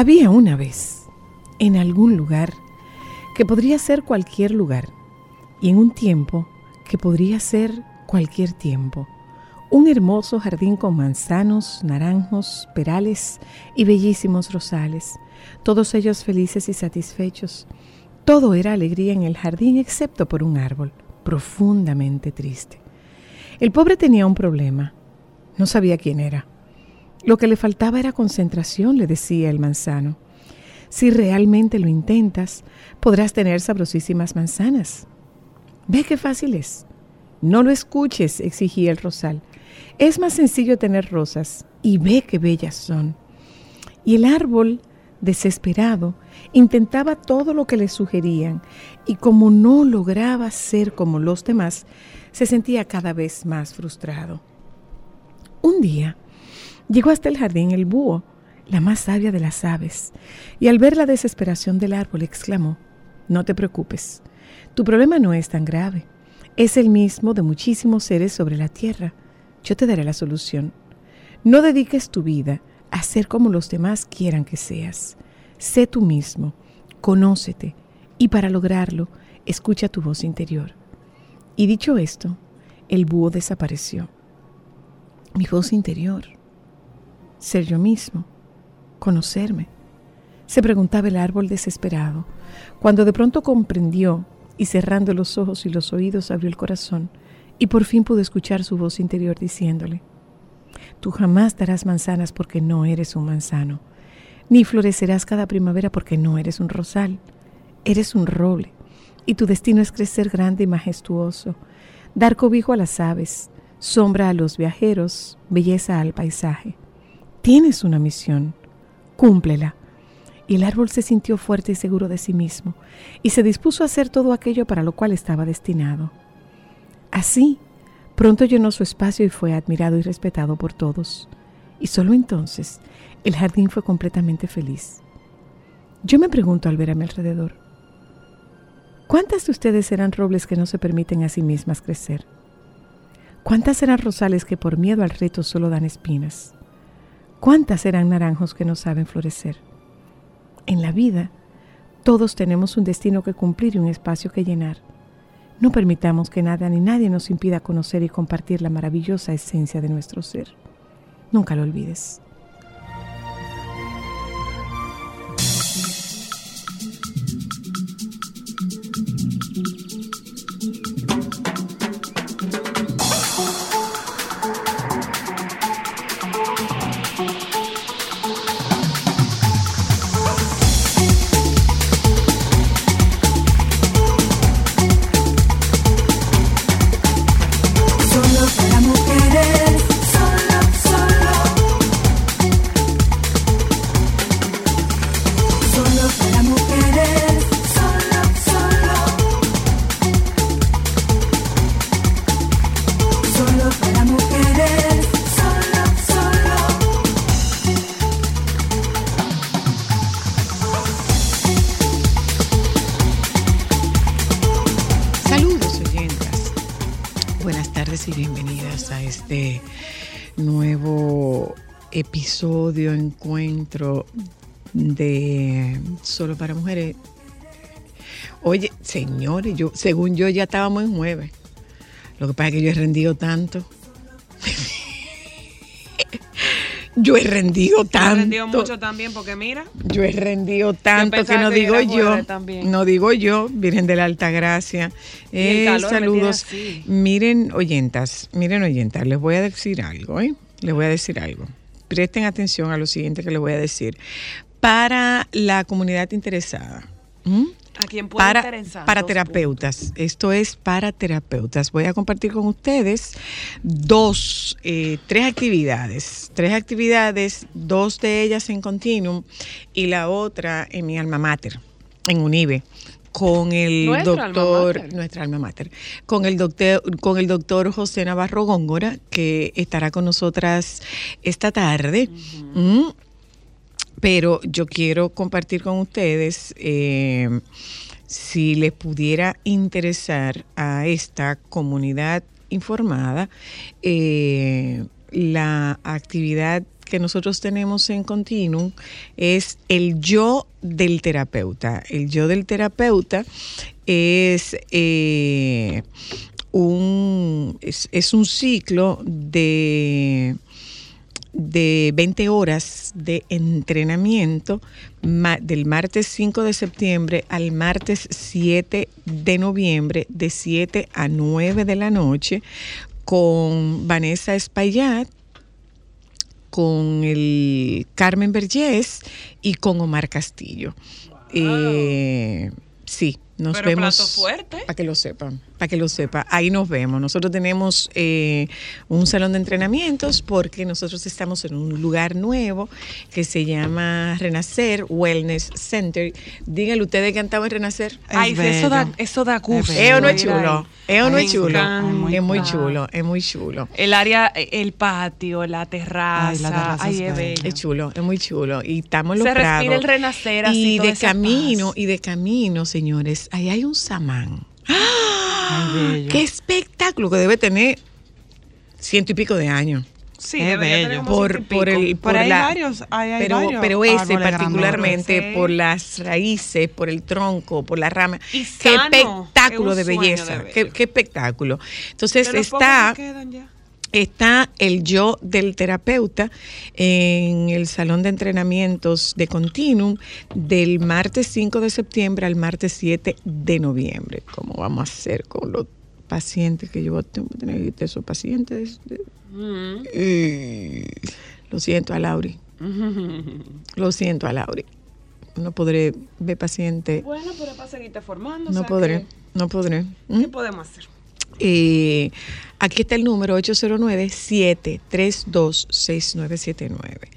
Había una vez, en algún lugar, que podría ser cualquier lugar, y en un tiempo que podría ser cualquier tiempo, un hermoso jardín con manzanos, naranjos, perales y bellísimos rosales, todos ellos felices y satisfechos. Todo era alegría en el jardín excepto por un árbol, profundamente triste. El pobre tenía un problema, no sabía quién era. Lo que le faltaba era concentración, le decía el manzano. Si realmente lo intentas, podrás tener sabrosísimas manzanas. Ve qué fácil es. No lo escuches, exigía el rosal. Es más sencillo tener rosas y ve qué bellas son. Y el árbol, desesperado, intentaba todo lo que le sugerían y como no lograba ser como los demás, se sentía cada vez más frustrado. Un día, Llegó hasta el jardín el búho, la más sabia de las aves, y al ver la desesperación del árbol exclamó, No te preocupes, tu problema no es tan grave, es el mismo de muchísimos seres sobre la tierra. Yo te daré la solución. No dediques tu vida a ser como los demás quieran que seas. Sé tú mismo, conócete, y para lograrlo, escucha tu voz interior. Y dicho esto, el búho desapareció. Mi voz interior ser yo mismo, conocerme. Se preguntaba el árbol desesperado, cuando de pronto comprendió y cerrando los ojos y los oídos abrió el corazón y por fin pudo escuchar su voz interior diciéndole, Tú jamás darás manzanas porque no eres un manzano, ni florecerás cada primavera porque no eres un rosal, eres un roble, y tu destino es crecer grande y majestuoso, dar cobijo a las aves, sombra a los viajeros, belleza al paisaje. Tienes una misión, cúmplela. Y el árbol se sintió fuerte y seguro de sí mismo, y se dispuso a hacer todo aquello para lo cual estaba destinado. Así, pronto llenó su espacio y fue admirado y respetado por todos. Y solo entonces el jardín fue completamente feliz. Yo me pregunto al ver a mi alrededor, ¿cuántas de ustedes serán robles que no se permiten a sí mismas crecer? ¿Cuántas serán rosales que por miedo al reto solo dan espinas? ¿Cuántas serán naranjos que no saben florecer? En la vida, todos tenemos un destino que cumplir y un espacio que llenar. No permitamos que nada ni nadie nos impida conocer y compartir la maravillosa esencia de nuestro ser. Nunca lo olvides. Episodio, encuentro de Solo para Mujeres. Oye, señores, yo, según yo ya estábamos en jueves. Lo que pasa es que yo he rendido tanto. Yo he rendido Te ha rendido tanto. mucho también porque mira, Yo he rendido tanto que no digo yo, también. no digo yo, Virgen de la Alta Gracia. Eh, saludos. Miren, oyentas, miren, oyentas, les voy a decir algo, ¿eh? Les voy a decir algo. Presten atención a lo siguiente que les voy a decir. Para la comunidad interesada. ¿M? a quien puede para, interesar. para terapeutas. Esto es para terapeutas. Voy a compartir con ustedes dos, eh, tres actividades. Tres actividades, dos de ellas en Continuum y la otra en mi alma mater, en UNIBE con el Nuestra doctor nuestra alma mater con el doctor con el doctor José Navarro Góngora que estará con nosotras esta tarde Mm, pero yo quiero compartir con ustedes eh, si les pudiera interesar a esta comunidad informada eh, la actividad que nosotros tenemos en Continuum es el yo del terapeuta. El yo del terapeuta es eh, un, es, es un ciclo de de 20 horas de entrenamiento del martes 5 de septiembre al martes 7 de noviembre de 7 a 9 de la noche con Vanessa Espaillat, con el Carmen Vergés y con Omar Castillo. Eh, sí, nos Pero vemos. plato fuerte. Para que lo sepan, para que lo sepa. Ahí nos vemos. Nosotros tenemos eh, un salón de entrenamientos porque nosotros estamos en un lugar nuevo que se llama Renacer Wellness Center. Díganle ustedes que han estado en Renacer. Ay, Es eso da, eso da gusto. bello. ¿Es o no es chulo? ¿Es o no es chulo? Es muy chulo, es muy chulo. El área, el patio, la terraza. Ay, la terraza Ay, es es bella. bello. Es chulo, es muy chulo. Y estamos los Se respira el renacer, así, Y de camino, paz. y de camino, señores, ahí hay un samán. Ay. ¡Qué espectáculo! Que debe tener ciento y pico de años. Sí, Es bello. Por, por el Pero por hay la- varios, hay- hay pero, varios pero ese particularmente por las raíces, por el tronco, por las ramas. Y qué sano, espectáculo es de belleza, de qué, qué espectáculo. Entonces pocos está ya. Está el yo del terapeuta en el salón de entrenamientos de Continuum del martes 5 de septiembre al martes 7 de noviembre. ¿Cómo vamos a hacer con los pacientes que yo tengo que tener esos pacientes? Mm. Eh, Lo siento a Lauri. Lo siento a Lauri. No podré ver paciente. Bueno, pero para seguirte formando. o No sea podré. que, No podré. ¿Qué ¿Mm? podemos hacer? Eh, aquí está el número 809-732-6979.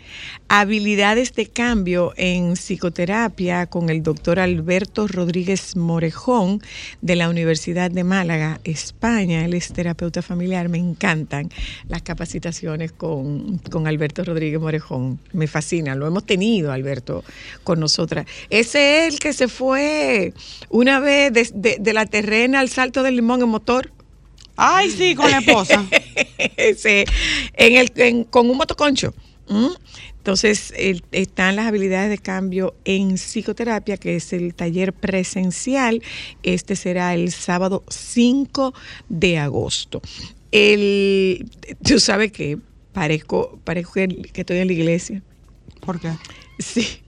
Habilidades de cambio en psicoterapia con el doctor Alberto Rodríguez Morejón de la Universidad de Málaga, España. Él es terapeuta familiar. Me encantan las capacitaciones con, con Alberto Rodríguez Morejón. Me fascina. Lo hemos tenido, Alberto, con nosotras. Ese es el que se fue una vez de, de- de la terrena al salto del limón en motor. Ay, sí, con la esposa. Ese, en el, en- con un motoconcho. ¿Mm? Entonces, el- están las habilidades de cambio en psicoterapia, que es el taller presencial. Este será el sábado 5 de agosto. El, tú sabes que parezco, parezco que que estoy en la iglesia. ¿Por qué? Sí,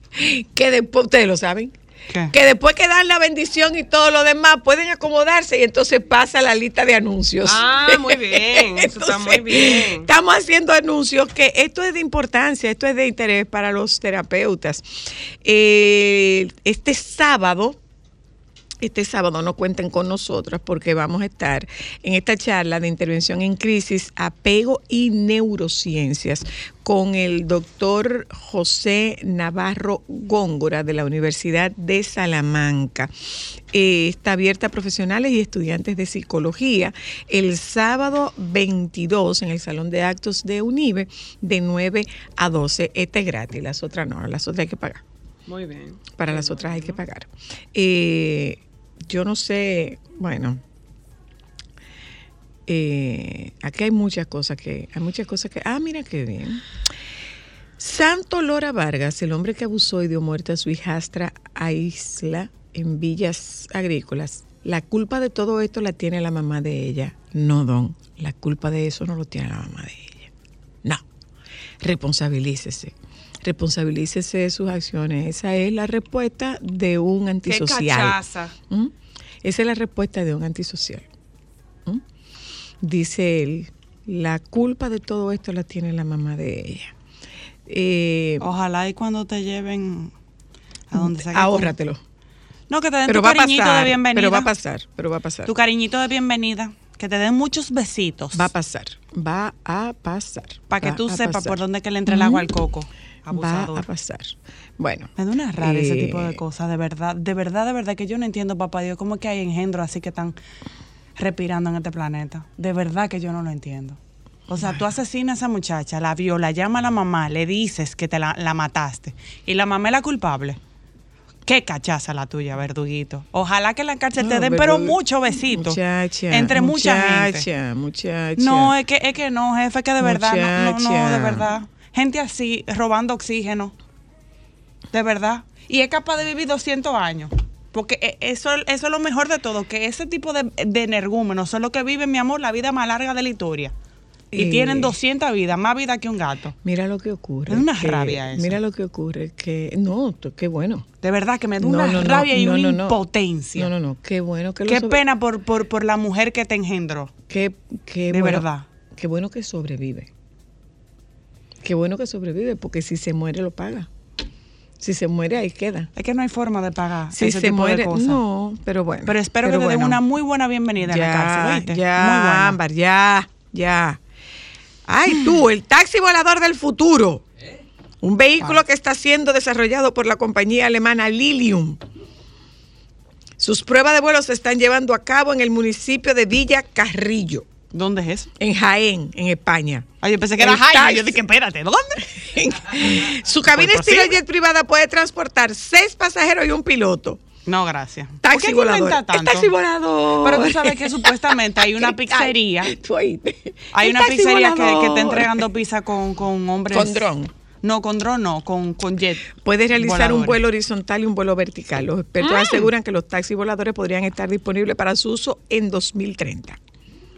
que después, ustedes lo saben, ¿Qué? que después que dan la bendición y todo lo demás, pueden acomodarse y entonces pasa la lista de anuncios. Ah, muy bien, eso está muy bien. Estamos haciendo anuncios que esto es de importancia, esto es de interés para los terapeutas. Eh, este sábado, este sábado no cuenten con nosotros porque vamos a estar en esta charla de intervención en crisis, apego y neurociencias con el doctor José Navarro Góngora de la Universidad de Salamanca. Eh, está abierta a profesionales y estudiantes de psicología el sábado 22 en el Salón de Actos de UNIBE de 9 a 12. Este es gratis, las otras no, las otras hay que pagar. Muy bien. Para las otras hay que pagar. Eh, yo no sé, bueno, eh, aquí hay muchas cosas que, hay muchas cosas que, ah, mira qué bien. Santo Lora Vargas, el hombre que abusó y dio muerte a su hijastra a Isla en Villas Agrícolas. La culpa de todo esto la tiene la mamá de ella. No, don. La culpa de eso no lo tiene la mamá de ella. No. responsabilícese. Responsabilícese de sus acciones. Esa es la respuesta de un Qué antisocial. cachaza. ¿Mm? Esa es la respuesta de un antisocial. ¿Mm? Dice él, la culpa de todo esto la tiene la mamá de ella. Eh, Ojalá y cuando te lleven a donde sea ahórratelo. No, que te den Pero tu va cariñito de bienvenida. pero va a pasar, pero va a pasar. Tu cariñito de bienvenida. Que te den muchos besitos. Va a pasar, va a pasar. Para que tú sepas por dónde que le entre el agua al coco. Va Abusador. a pasar. Bueno. Me da una rabia ese eh, tipo de cosas, de verdad, de verdad, de verdad, que yo no entiendo, papá Dios, cómo es que hay engendros así que están respirando en este planeta. De verdad que yo no lo entiendo. O sea, tú asesinas a esa muchacha, la viola, llama a la mamá, le dices que te la, la mataste y la mamá es la culpable. Qué cachaza la tuya, verduguito. Ojalá que en la cárcel te den, pero- pero muchos besitos. Muchacha. entre mucha gente. Muchacha, muchacha. No, es que, es que no, jefe, que de verdad, no, no, no, de verdad. Gente así, robando oxígeno. De verdad. Y es capaz de vivir 200 años. Porque e- eso, eso es lo mejor de todo, que ese tipo de, de energúmenos son los que viven, mi amor, la vida más larga de la historia. Y Eh. tienen 200 vidas, más vida que un gato. Mira lo que ocurre. Es una que- rabia eso. Mira lo que ocurre, que no, qué bueno. De verdad que me da No, una no, no, rabia y no, una no, no. impotencia. No, no, no, qué bueno que lo Qué sobre- pena por, por, por la mujer que te engendró. Qué, qué De bueno- verdad. Qué bueno que sobrevive. Qué bueno que sobrevive, porque si se muere lo paga. Si se muere ahí queda. Es que no hay forma de pagar Si ese se tipo muere, de cosas. no, pero bueno. Pero espero que te den bueno. una muy buena bienvenida en la cárcel, ¿oíste? Ya, muy buena. Ámbar, ya, ya. Ay, tú, el taxi volador del futuro. Un vehículo que está siendo desarrollado por la compañía alemana Lilium. Sus pruebas de vuelo se están llevando a cabo en el municipio de Villa Carrillo, ¿Dónde es eso? en Jaén, en España. Ay, yo pensé que El era taxi. Yo dije, espérate, ¿dónde? Su cabina Pues estilo jet privada puede transportar seis pasajeros y un piloto. No, gracias. ¿Por Taxi qué El tanto? taxi volador. Pero tú sabes que supuestamente hay una pizzería. Hay una pizzería que, que está entregando pizza con, con hombres. Con dron. No, con dron no, con, con jet. Puede realizar un vuelo horizontal y un vuelo vertical. Los expertos Ah. aseguran que los taxis voladores podrían estar disponibles para su uso en 2030.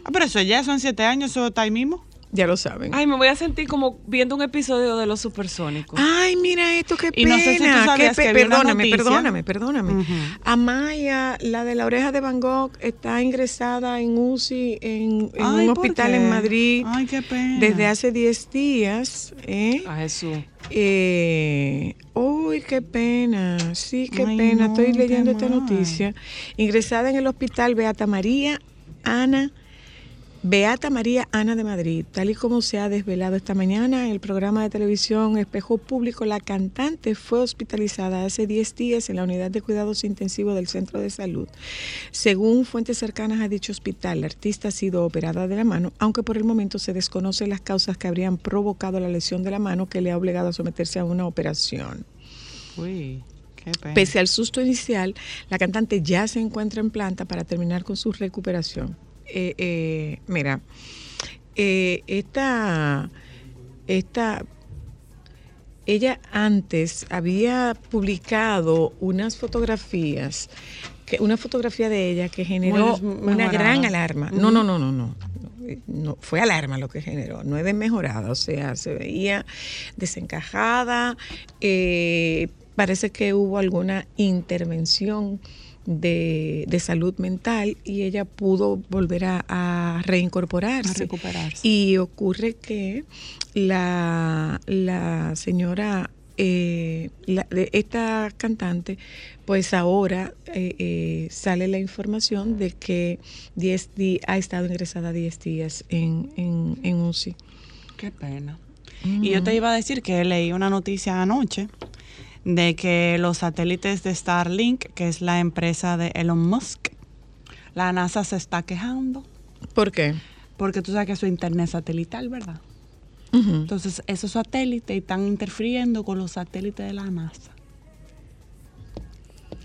Ah, pero eso ya son siete años, eso está ahí mismo. Ya lo saben. Ay, me voy a sentir como viendo un episodio de Los Supersónicos. Ay, mira esto, qué Y pena. no sé si tú sabías que perdóname, noticia. perdóname, perdóname. Ujú. Amaya, la de la oreja de Van Gogh, está ingresada en UCI en, en Ay, un ¿por hospital qué? en Madrid Ay, qué pena. desde hace 10 días. ¿eh? A Jesús. Eh, uy, qué pena, sí, qué Ay, pena. no, Estoy leyendo esta mal. noticia. Ingresada en el hospital Beata María Ana, Beata María Ana de Madrid, tal y como se ha desvelado esta mañana en el programa de televisión Espejo Público, la cantante fue hospitalizada hace 10 días en la unidad de cuidados intensivos del centro de salud. Según fuentes cercanas a dicho hospital, la artista ha sido operada de la mano, aunque por el momento se desconocen las causas que habrían provocado la lesión de la mano que le ha obligado a someterse a una operación. Uy. Pese al susto inicial, la cantante ya se encuentra en planta para terminar con su recuperación. Eh, eh, mira, eh, esta, esta, ella antes había publicado unas fotografías, que, una fotografía de ella que generó una gran alarma. No, no, no, no, no. No, fue alarma lo que generó, no es desmejorada, o sea, se veía desencajada, eh, parece que hubo alguna intervención de, de salud mental y ella pudo volver a, a reincorporarse. A recuperarse. Y ocurre que la, la señora, eh, la- de esta cantante, pues ahora eh, eh, sale la información de que 10 di- ha estado ingresada 10 días en, en, en UCI. Qué pena. Y yo te iba a decir que leí una noticia anoche de que los satélites de Starlink, que es la empresa de Elon Musk, la NASA se está quejando ¿Por qué? porque tú sabes que es internet satelital, ¿verdad? Entonces, esos satélites están interfiriendo con los satélites de la NASA,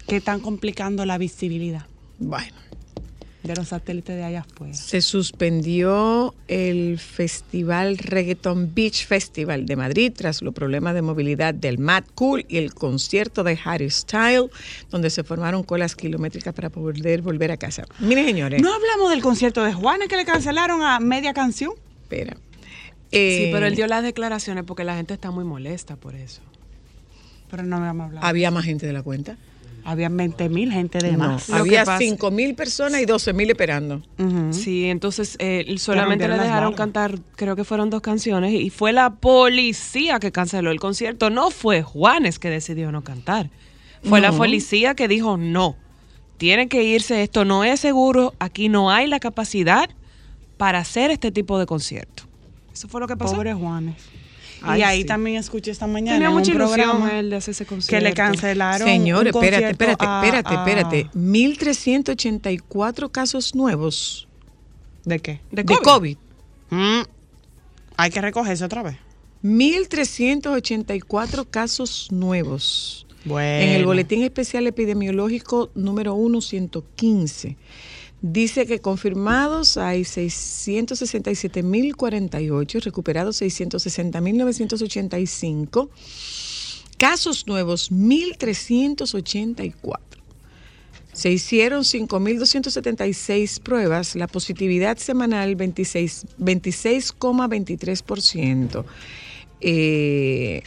que están complicando la visibilidad Bueno. De los satélites de allá afuera. Se suspendió el festival Reggaeton Beach Festival de Madrid tras los problemas de movilidad del Mad Cool y el concierto de Harry Style, donde se formaron colas kilométricas para poder volver a casa. Miren, señores, No hablamos del concierto de Juanes que le cancelaron a media canción. espera. Eh, Sí, pero él dio las declaraciones porque la gente está muy molesta por eso. Pero no habíamos hablado. Había más gente de la cuenta. Había 20 mil gente de No, más. Lo había que pasa- 5 mil personas y 12 mil esperando. Sí, entonces eh, solamente le dejaron barras. cantar, creo que fueron dos canciones, y fue la policía que canceló el concierto. No fue Juanes que decidió no cantar. Fue la policía que dijo no. Tiene que irse, esto no es seguro, aquí no hay la capacidad para hacer este tipo de concierto. Eso fue lo que pasó. Pobre Juanes. Ay, y ahí sí. también escuché esta mañana Tenía mucha ilusión él de hacer ese que concierto. le cancelaron. Señores, un espérate, espérate, a- espérate, espérate. 1.384 casos nuevos ¿De qué? De. COVID. Mm, Hay que recogerse otra vez. 1.384 casos nuevos. Bueno. En el Boletín Especial Epidemiológico número 1, 115. Dice que confirmados hay 667.048, recuperados 660.985, casos nuevos 1.384. Se hicieron 5.276 pruebas, la positividad semanal 26 26,23%. Eh,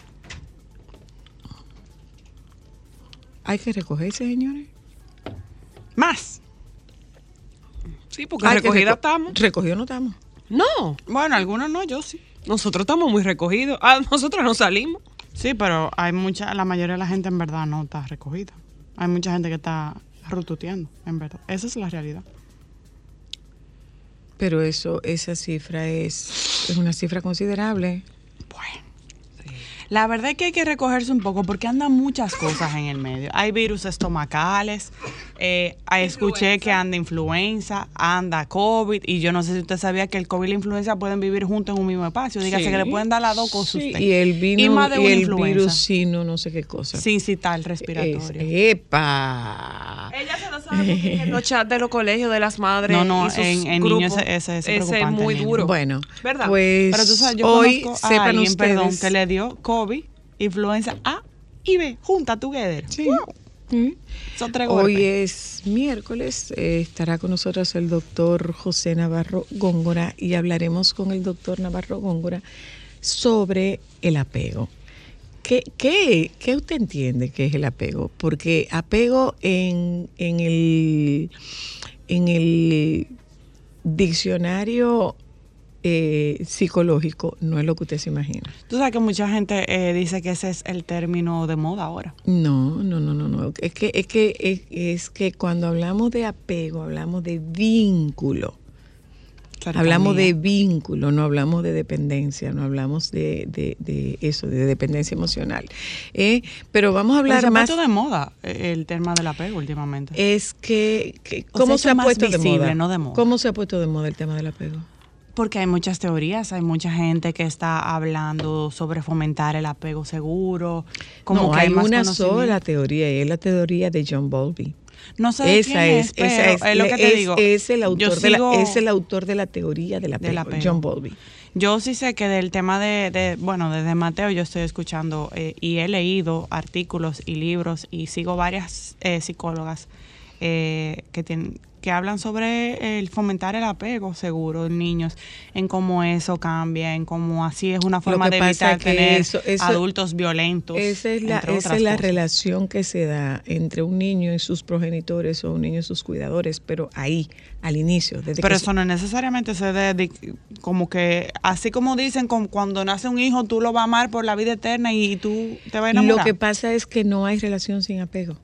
hay que recogerse, señores. Más. Sí, porque recogida reco- estamos. Recogido no estamos. No, Bueno, algunos no, yo sí. nosotros estamos muy recogidos. Ah, nosotros no salimos. Sí, pero hay mucha, la mayoría de la gente en verdad no está recogida. Hay mucha gente que está rututeando, en verdad. Esa es la realidad. Pero eso, esa cifra es, es una cifra considerable. Bueno. La verdad es que hay que recogerse un poco porque andan muchas cosas en el medio. Hay virus estomacales, eh, escuché que anda influenza, anda COVID, y yo no sé si usted sabía que el COVID y la influenza pueden vivir juntos en un mismo espacio. Dígase Sí. que le pueden dar las dos cosas a Sí, usted. y el vino Y más de y una el influenza. virus sino no sé qué cosa. Sin citar Es- respiratorio. ¡Epa! Ella se lo sabe en los chats de los colegios de las madres. No, no, y sus en- en grupos. niños ese- ese es muy duro. Bueno, ¿Verdad? pues Pero tú sabes, yo hoy conozco a alguien, ustedes. perdón, que le dio COVID, influenza A y B, junta together. Sí. Wow. Mm. Son tres Hoy es miércoles, eh, estará con nosotros el doctor José Navarro Góngora y hablaremos con el doctor Navarro Góngora sobre el apego. ¿Qué, qué, qué usted entiende que es el apego? Porque apego en, en, el, en el diccionario eh, psicológico no es lo que usted se imagina. Tú sabes que mucha gente eh, dice que ese es el término de moda ahora. No, no, no, no, no. Es que, es que, es, es que cuando hablamos de apego, hablamos de vínculo. Hablamos de vínculo, no hablamos de dependencia, no hablamos de, de, de eso, de dependencia emocional. Eh, pero vamos a Pero se hablar ha más. puesto de moda eh, el tema del apego últimamente. Es que, que- O ¿cómo se se, ha más puesto de moda? no de moda. ¿Cómo se ha puesto de moda el tema del apego? Porque hay muchas teorías, hay mucha gente que está hablando sobre fomentar el apego seguro. Como no, que hay más una sola teoría y es la teoría de John Bowlby. No sé Esa quién es, es, pero esa es, es lo que te es- digo. es el autor de la, es el autor de la teoría del apego, Del apego. John Bowlby. Yo sí sé que del tema de, de- bueno, desde Mateo yo estoy escuchando eh, y he leído artículos y libros y sigo varias eh, psicólogas eh, que tienen que hablan sobre el fomentar el apego seguro en niños, en cómo eso cambia, en cómo así es una forma de evitar tener eso- eso- adultos violentos. Esa es la, esa es relación que se da entre un niño y sus progenitores o un niño y sus cuidadores, pero ahí, al inicio. Desde Pero que eso no necesariamente se de- como que, así como dicen, como cuando nace un hijo, tú lo vas a amar por la vida eterna y tú te vas a Lo enamorar. que pasa es que no hay relación sin apego.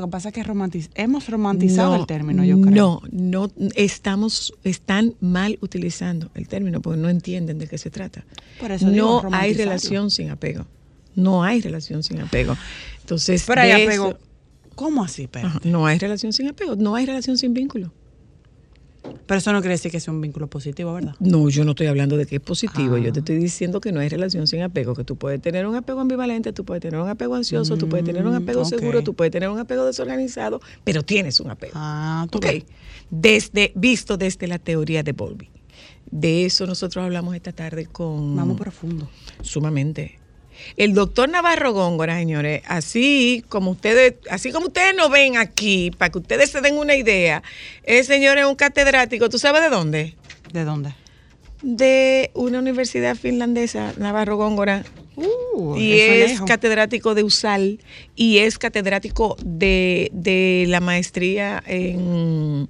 Lo que pasa es que romantiz- hemos romantizado No, el término, yo creo. No, no estamos, están mal utilizando el término porque no entienden de qué se trata. Por eso digo, no hay relación sin apego. No hay relación sin apego. Entonces, Pero hay de apego. eso- ¿Cómo así? Ajá, no hay relación sin apego, no hay relación sin vínculo. Pero eso no quiere decir que sea un vínculo positivo, ¿verdad? No, yo no estoy hablando de que es positivo, Ah. yo te estoy diciendo que no hay relación sin apego, que tú puedes tener un apego ambivalente, tú puedes tener un apego ansioso, tú puedes tener un Mm, apego seguro, tú puedes tener un apego desorganizado, pero tienes un apego. Ah, tú Ok, ves. desde, visto desde la teoría de Bowlby. De eso nosotros hablamos esta tarde con... Vamos profundo. Sumamente. El doctor Navarro Góngora, señores, así como ustedes, así como ustedes nos ven aquí, para que ustedes se den una idea, el señor es un catedrático, ¿tú sabes de dónde? ¿De dónde? de una universidad finlandesa, Navarro Góngora, Uh, y es lejos. catedrático de USAL y es catedrático de, de la maestría en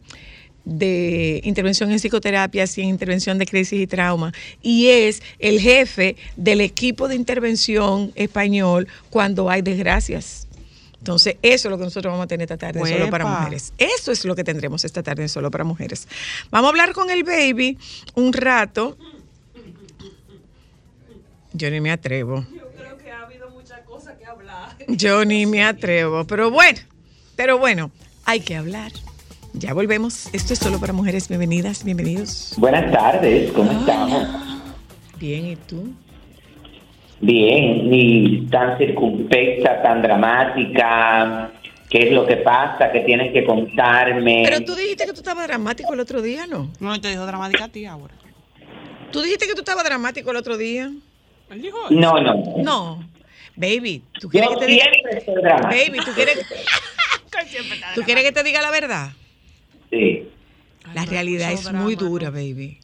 de intervención en psicoterapias y en intervención de crisis y trauma y es el jefe del equipo de intervención español cuando hay desgracias. Entonces, eso es lo que nosotros vamos a tener esta tarde en solo para mujeres. Eso es lo que tendremos esta tarde en solo para mujeres. Vamos a hablar con el baby un rato. Yo ni me atrevo. Yo ni me atrevo, pero bueno, pero bueno, hay que hablar. Ya volvemos. Esto es solo para mujeres. Bienvenidas, bienvenidos. Buenas tardes, ¿cómo estamos? Bien, ¿y tú? Bien, ni tan circunspecta, tan dramática. ¿Qué es lo que pasa? ¿Qué tienes que contarme? Pero tú dijiste que tú estabas dramático el otro día, ¿no? No te dijo dramática a ti ahora. Tú dijiste que tú estabas dramático el otro día. Él dijo No, no. No. Baby, ¿tú quieres Yo que te diga? Baby, ¿tú quieres, ¿tú quieres que te diga la verdad? Sí. La realidad es muy dura, baby.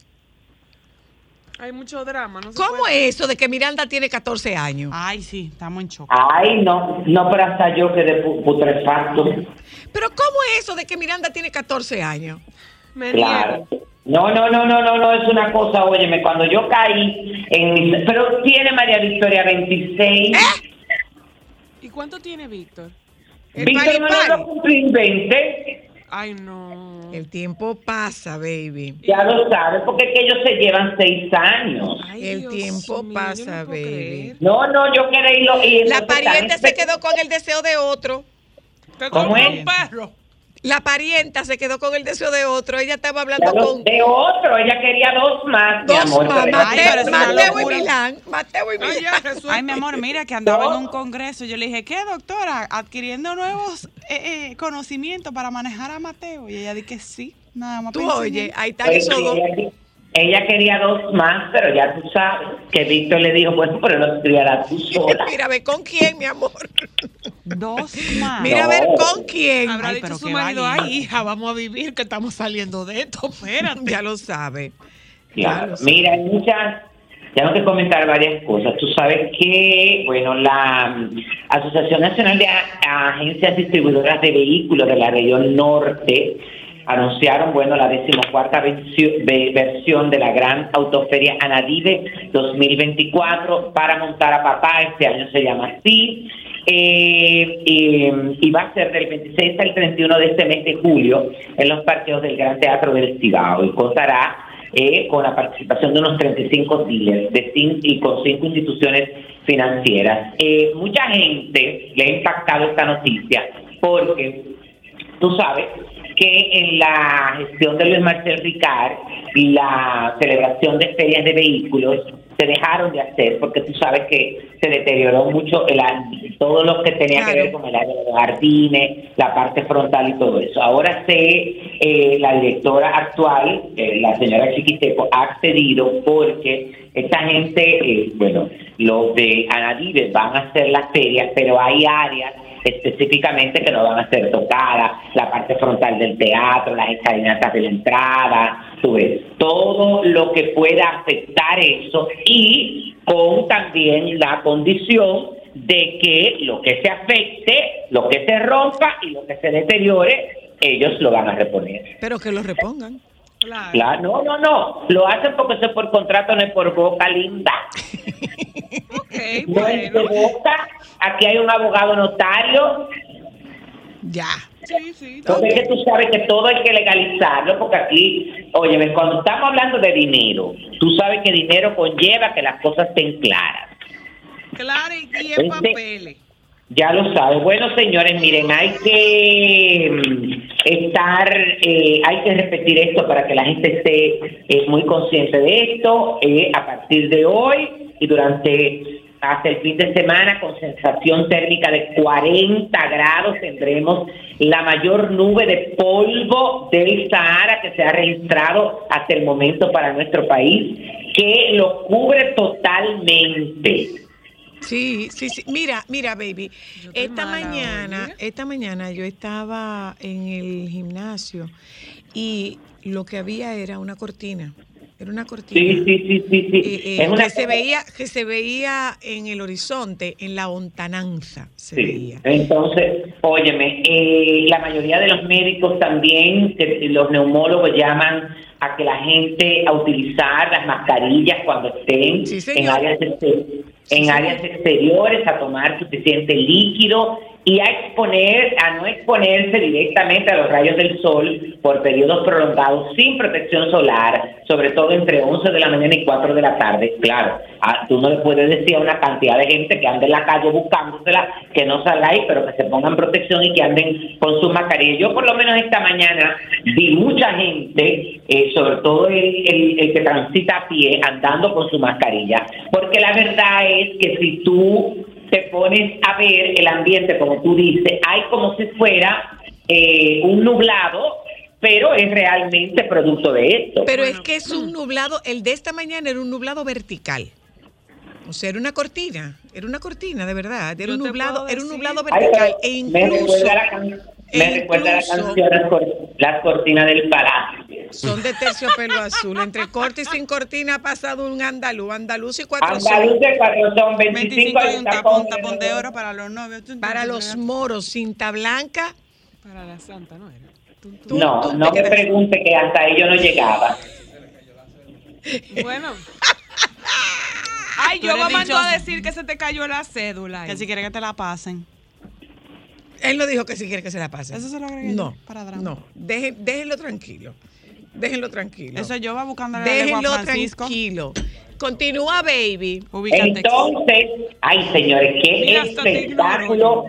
Hay mucho drama, ¿no? se ¿Cómo puede- es eso de que Miranda tiene 14 años? Ay, sí, estamos en shock. Ay, no, no, pero hasta yo quedé pu- putrefacto. Pero ¿cómo es eso de que Miranda tiene 14 años? Me Claro. niego. No, no, no, no, no, no, es una cosa, óyeme, cuando yo caí en mis... Pero tiene María Victoria 26. ¿Y cuánto tiene Víctor? Víctor pari. va a cumplir 20. Ay, no. El tiempo pasa, baby. Ya lo sabes, porque es que ellos se llevan seis años. Ay, El Dios tiempo mío, pasa, no baby. creer. No, no, yo quería irlo. Y La parienta se quedó con el deseo de otro. Que ¿Cómo es? un perro. La parienta se quedó con el deseo de otro. Ella estaba hablando lo- con De otro, ella quería dos más, mi dos amor. más. pero- Ay, pero Mate- es una Mateo y. Milán. Mateo y Ay, Milán. resuelve. Ay, mi amor, mira que andaba en un congreso. Yo le dije, ¿qué, doctora? Adquiriendo nuevos eh, eh, conocimientos para manejar a Mateo. Y ella dijo que sí, nada más. Tú pensé oye, ahí están Pues dos. ella, ella quería dos más, pero ya tú sabes que Víctor le dijo, pues, pero no estudiarás tú sola. Mira, ve con quién, mi amor. Dos más. Mira, a No. ver con quién. Habrá Ay, dicho pero su marido, valiente. ay, hija, vamos a vivir, que estamos saliendo de esto, espérate. Ya lo sabe. Ya Claro. lo sabe. Mira, hay muchas, tengo que comentar varias cosas. Tú sabes que, bueno, la mm, Asociación Nacional de Agencias Distribuidoras de Vehículos de la región norte anunciaron, bueno, la decimocuarta versión, ve- versión de la gran autoferia Anadive 2024 para montar a papá, este año se llama así, eh, y va a ser del 26 al 31 de este mes de julio en los parqueos del Gran Teatro del Cibao. Y contará eh, con la participación de unos 35 dealers de cin- y con cinco instituciones financieras. Eh, mucha gente le ha impactado esta noticia porque tú sabes que en la gestión de Luis Marcel Ricard la celebración de ferias de vehículos se dejaron de hacer porque tú sabes que se deterioró mucho el, todo lo que tenía que ver con el área de los jardines, la parte frontal y todo eso. Ahora sé, eh, la directora actual, eh, la señora Chiquiteco, ha accedido porque esta gente, eh, bueno, los de Anadive van a hacer las ferias, pero hay áreas específicamente que no van a ser tocadas, la parte frontal del teatro, las escalinatas de la entrada, tú ves, todo lo que pueda afectar eso y con también la condición de que lo que se afecte, lo que se rompa y lo que se deteriore, ellos lo van a reponer. Pero que lo repongan. Claro. Claro, no, no, no, lo hacen porque eso es por contrato, no es por boca linda. Ok, No es de bueno. boca, aquí hay un abogado notario, Ya. Sí, sí. Porque es que tú sabes que todo hay que legalizarlo, porque aquí, oye, cuando estamos hablando de dinero, tú sabes que dinero conlleva que las cosas estén claras. Claro, y, y en Este- papeles. Ya lo sabes. Bueno, señores, miren, hay que mm, estar, eh, hay que repetir esto para que la gente esté eh, muy consciente de esto. Eh, a partir de hoy y durante hasta el fin de semana, con sensación térmica de 40 grados, tendremos la mayor nube de polvo del Sahara que se ha registrado hasta el momento para nuestro país, que lo cubre totalmente. Sí, sí, sí. Mira, mira, baby. Esta mala mañana, hoy, ¿eh? esta mañana yo estaba en el gimnasio y lo que había era una cortina. Era una cortina. Sí, sí, sí, sí, sí. Eh, eh, es una que se veía que se veía en el horizonte, en la hontananza se Sí. veía. Entonces, óyeme, eh, la mayoría de los médicos también, que los neumólogos llaman a que la gente a utilizar las mascarillas cuando estén Sí, en áreas en áreas exteriores, a tomar suficiente líquido y a exponer, a no exponerse directamente a los rayos del sol por periodos prolongados sin protección solar, sobre todo entre 11 de la mañana y 4 de la tarde. Claro, ah, tú no le puedes decir a una cantidad de gente que ande en la calle buscándosela, que no salgáis, pero que se pongan protección y que anden con sus mascarillas. Yo por lo menos esta mañana vi mucha gente, eh, sobre todo el, el- el que transita a pie, andando con su mascarilla, porque la verdad es que si tú te pones a ver el ambiente, como tú dices, hay como si fuera eh, un nublado, pero es realmente producto de esto. Pero es que es un nublado, el de esta mañana era un nublado vertical. O sea, era una cortina, era una cortina de verdad, era un nublado, era un nublado vertical e me incluso recuerda la, can- me recuerda la incluso- canción las cortinas del palacio. Son de terciopelo azul, entre corte y sin cortina ha pasado un andaluz, andaluz y cuatro Andaluz son. de cuatro son 25 25 hay y un tapón, tapón de oro para los novios. Para los moros, cinta blanca, Para la santa, ¿no era? Tú- No, tú no te me quedas- pregunte que hasta ahí yo no llegaba. Bueno. Ay, yo me mandó a decir que se te cayó la cédula. ahí. Que si quieren que te la pasen. Él no dijo que si quiere que se la pase. Eso se lo agregué No, para drama. no, deje- déjenlo tranquilo. Déjenlo tranquilo. Eso yo va buscando la Déjenlo a Francisco. tranquilo. Continúa, baby. Ubícate. Entonces, ay señores, qué Mira, espectáculo.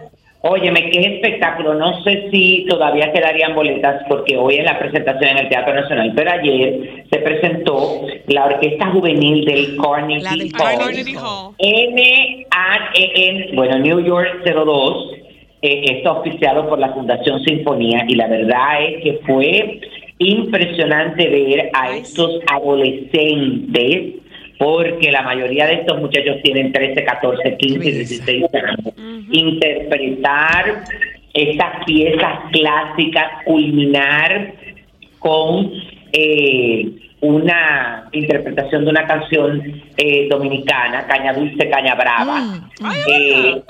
Óyeme, qué espectáculo. No sé si todavía quedarían boletas porque hoy es la presentación en el Teatro Nacional, pero ayer se presentó la Orquesta Juvenil del Carnegie La del Hall. Ay, Carnegie Carnegie Hall. N A E N, bueno, New York 02, eh, está oficiado por la Fundación Sinfonía y la verdad es que fue impresionante ver a estos adolescentes porque la mayoría de estos muchachos tienen 13, 14, 15, Belleza. 16 años. Interpretar estas piezas clásicas, culminar con eh, una interpretación de una canción eh, dominicana, Caña Dulce, Caña Brava. Mm. Eh.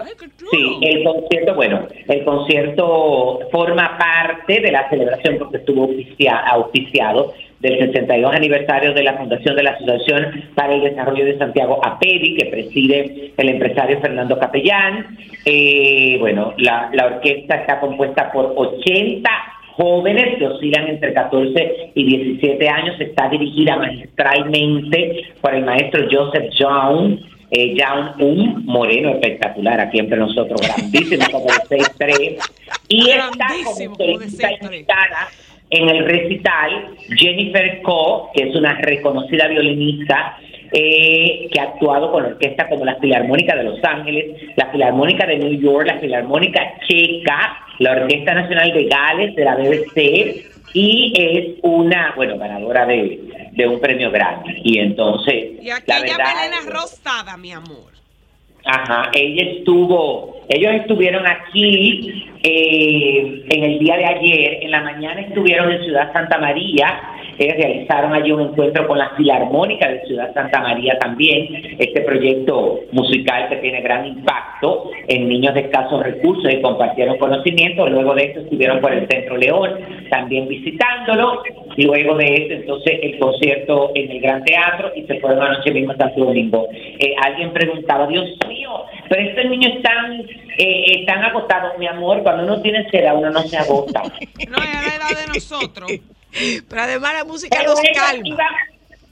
Sí, el concierto, bueno, el concierto forma parte de la celebración porque estuvo oficia- auspiciado del 62 aniversario de la fundación de la Asociación para el Desarrollo de Santiago APEDI, que preside el empresario Fernando Capellán. Eh, bueno, la, la orquesta está compuesta por 80 jóvenes que oscilan entre 14 y 17 años. Está dirigida magistralmente por el maestro Joseph Young. Eh, Young, un moreno espectacular aquí entre nosotros, grandísimo, como de 6'3". Y está como como de solista 6'3". invitada en el recital Jennifer Coe, que es una reconocida violinista eh, que ha actuado con orquestas como la Filarmónica de Los Ángeles, la Filarmónica de New York, la Filarmónica Checa, la Orquesta Nacional de Gales de la BBC y es una, bueno, ganadora de, de un premio Grammy. Y entonces, Y aquí la verdad melena es- rosada, mi amor. Ajá, ella estuvo, ellos estuvieron aquí eh, en el día de ayer, en la mañana estuvieron en Ciudad Santa María, eh, realizaron allí un encuentro con la Filarmónica de Ciudad Santa María también, este proyecto musical que tiene gran impacto en niños de escasos recursos y compartieron conocimientos, luego de esto estuvieron por el Centro León también visitándolo, luego de esto entonces el concierto en el Gran Teatro y se fueron anoche mismo a Santo Domingo. Eh, alguien preguntaba, Dios mío, pero estos niños están, eh, están agotados, mi amor, cuando uno tiene seda uno no se agota. No, es la edad de nosotros. Pero además la música Pero los calma. iban-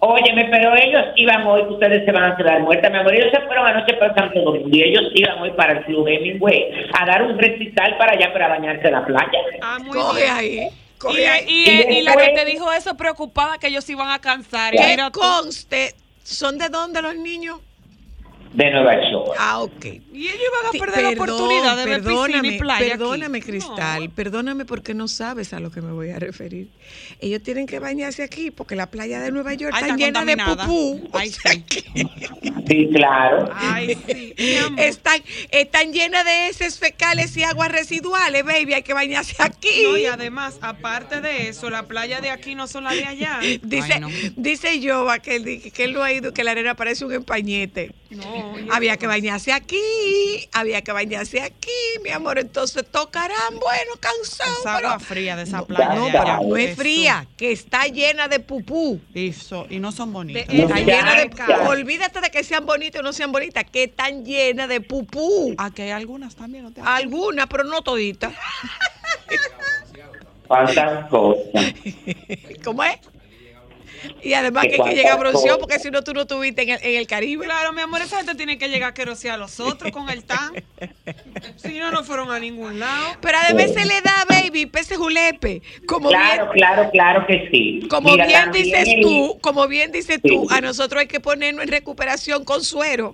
óyeme, pero ellos iban hoy, que ustedes se van a quedar muertas, mi amor. Ellos se fueron anoche para Santo Domingo y ellos iban hoy para el Club Hemingway a dar un recital para allá para bañarse en la playa. Ah, muy Coge bien. ahí, Y, coge ahí. y- Y y la que después- te dijo eso preocupada que ellos iban a cansar. Y Que conste, ¿son de dónde los niños? De Nueva York. Ah, ok. Y ellos iban a Sí, perder la oportunidad de ver piscina y playa. aquí. perdóname, No. Cristal, perdóname porque no sabes a lo que me voy a referir. Ellos tienen que bañarse aquí porque la playa de Nueva York Ay, está, está llena de pupú. O Ay, sea sí. Sí, claro. Ay, sí. están, están llenas de heces fecales y aguas residuales, baby. Hay que bañarse aquí. No, y además, aparte de eso, la playa de aquí no son las de allá. Dice, Ay, no. dice Jova que, que él no ha ido, que la arena parece un empañete. No, Había que bañarse aquí, había que bañarse aquí, mi amor. Entonces tocarán, bueno, cansado. Esa pero- agua fría de esa No, playa. no, pero es fría, que está llena de pupú. Eso, y no son bonitas. De- Está llena de. Olvídate de que sean bonitas o no sean bonitas, que están llenas de pupú. Aquí hay algunas también, ¿no te Algunas, pero no toditas. Cuántas cosas. ¿Cómo es? Y además Que hay que llegar bronceado cosas. porque si no tú no estuviste en el, en el Caribe. Claro, mi amor, esa gente tiene que llegar a querosear a los otros con el tan. Si no, no fueron a ningún lado. Pero además se le da, baby, pese julepe. Como Claro, bien, claro, claro que sí. como Mira, bien dices el- tú, como bien dices tú, Sí. a nosotros hay que ponernos en recuperación con suero.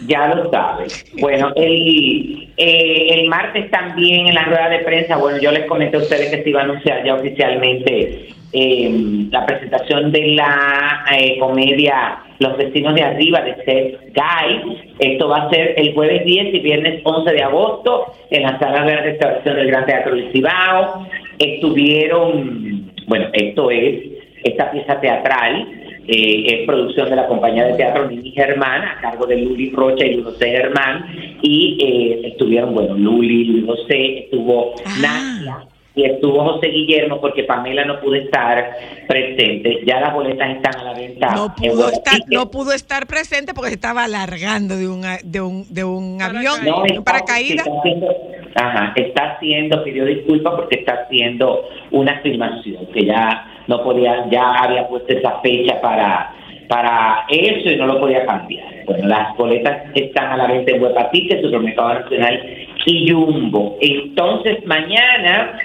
Ya lo sabes. Bueno, el, eh, el martes también en la rueda de prensa, bueno, yo les comenté a ustedes que se iba a anunciar ya oficialmente eh, la presentación de la eh, comedia Los vecinos de arriba de Seth Guy. Esto va a ser el jueves 10 y viernes 11 de agosto en la sala de restauración del Gran Teatro del Cibao. Estuvieron, bueno, esto es esta pieza teatral eh, es producción de la compañía de teatro Nini Germán a cargo de Luli Rocha y Luis José Germán y eh, estuvieron, bueno, Luli, Luis José, estuvo Ah. Nadia y estuvo José Guillermo porque Pamela no pudo estar presente. Ya las boletas están a la venta. No en pudo estar, Ticket. no pudo estar presente porque se estaba alargando de un, a- de un, de un avión. No, un está, paracaídas. está haciendo, ajá, está haciendo, pidió disculpas porque está haciendo una filmación que ya no podía, ya había puesto esa fecha para para eso y no lo podía cambiar. Bueno, las boletas están a la venta en Huepa Ticket, Supermercado Nacional y Jumbo. Entonces, mañana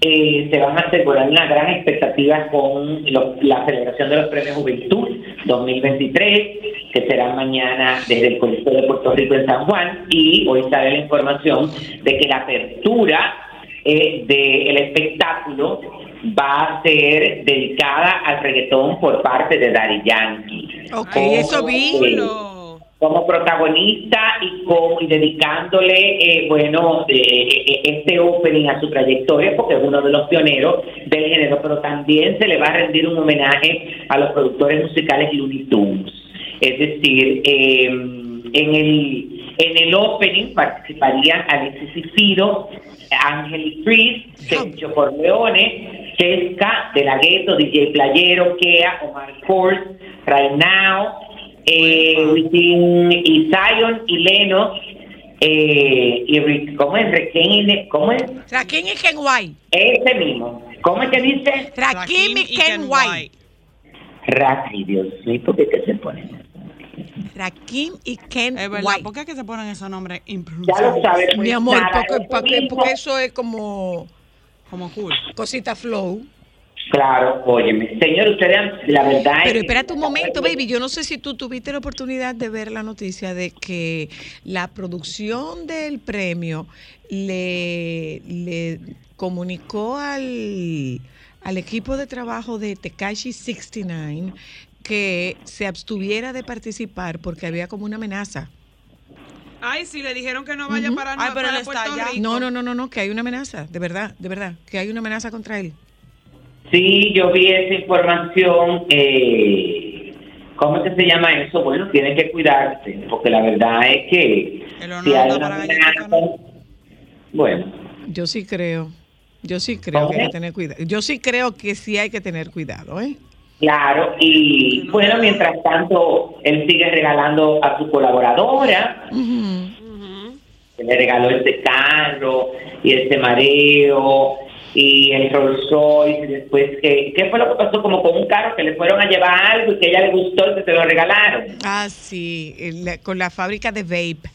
eh, se van a hay una gran expectativa con la celebración de los Premios Juventud 2023, que será mañana desde el Colegio de Puerto Rico en San Juan, y hoy sale la información de que la apertura eh, del espectáculo va a ser dedicada al reggaetón por parte de Daddy Yankee. Ok, Como, eso vi. como protagonista y como y dedicándole eh, bueno eh, eh, este opening a su trayectoria porque es uno de los pioneros del género pero también se le va a rendir un homenaje a los productores musicales Looney Tunes es decir eh, en el en el opening participarían Alexis Ciro Ángel Frizz Sergio Corleone Chesca De La Ghetto DJ Playero Kea Omar Kors Right Now eh, Wisin y Zion y Leno eh, y Rick- ¿cómo es? Ne- ¿cómo es? Rakim y Ken White. Ese mismo ¿cómo es que dice? Rakim y Ken White. Racky, Dios mío, ¿por qué que se pone? Rakim y Ken Es verdad, White. ¿por qué es que se ponen esos nombres Ya lo sabes pues, Mi amor, nada, porque, porque- porque eso es como Como cool. cosita flow. Claro, óyeme, señor, ustedes, la verdad es Pero que- espérate un momento, baby. Yo no sé si tú tuviste la oportunidad de ver la noticia de que la producción del premio le, le comunicó al, al equipo de trabajo de Tekashi 69 que se abstuviera de participar porque había como una amenaza. Ay, sí, le dijeron que no vaya para, Ay, pero para está. Rico. No, no, no, no, no, que hay una amenaza, de verdad, de verdad, que hay una amenaza contra él. Sí, yo vi esa información. Eh, ¿Cómo que se llama eso? Bueno, tienen que cuidarse, porque la verdad es que si hay una amenaza, bueno, Yo sí creo, yo sí creo que hay que tener cuidado. Yo sí creo que sí hay que tener cuidado, ¿eh? Claro. Y bueno, mientras tanto, él sigue regalando a su colaboradora, que le regaló este carro y este mareo y el Rolls Royce y después que qué fue lo que pasó como con un carro que le fueron a llevar algo y que a ella le gustó y que se lo regalaron Ah, sí, la- con la fábrica de vape.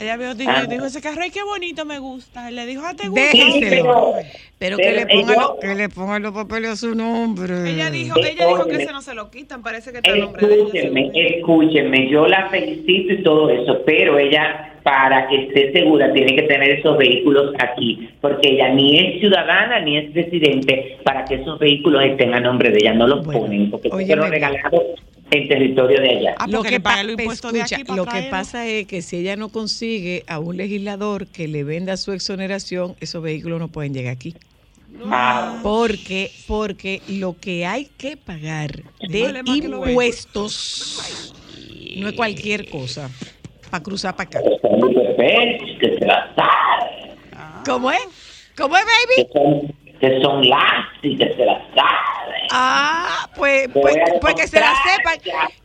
Ella vio, dijo, Ah. dijo ese carro, ay, qué bonito, me gusta. Y le dijo, ah, te gusta. Déjenselo. pero- Pero, pero que, le lo- que le pongan los papeles a su nombre. Ella dijo, ella dijo que ese no se lo quitan, parece que está el nombre de ella. Escúchenme, seguro. escúchenme, yo la felicito y todo eso, pero ella, para que esté segura, tiene que tener esos vehículos aquí, porque ella ni es ciudadana ni es residente para que esos vehículos estén a nombre de ella, no los Bueno, ponen, porque fueron regalados en territorio de allá. Ah, lo que, paga de aquí pasa es que si ella no consigue a un legislador que le venda su exoneración, esos vehículos no pueden llegar aquí. Ah, Porque, porque lo que hay que pagar de impuestos no es cualquier cosa para cruzar para acá. ¿Cómo es? ¿Cómo es, que baby? son, que son las y que se la saben. Ah, pues, pues, pues que se la sepan,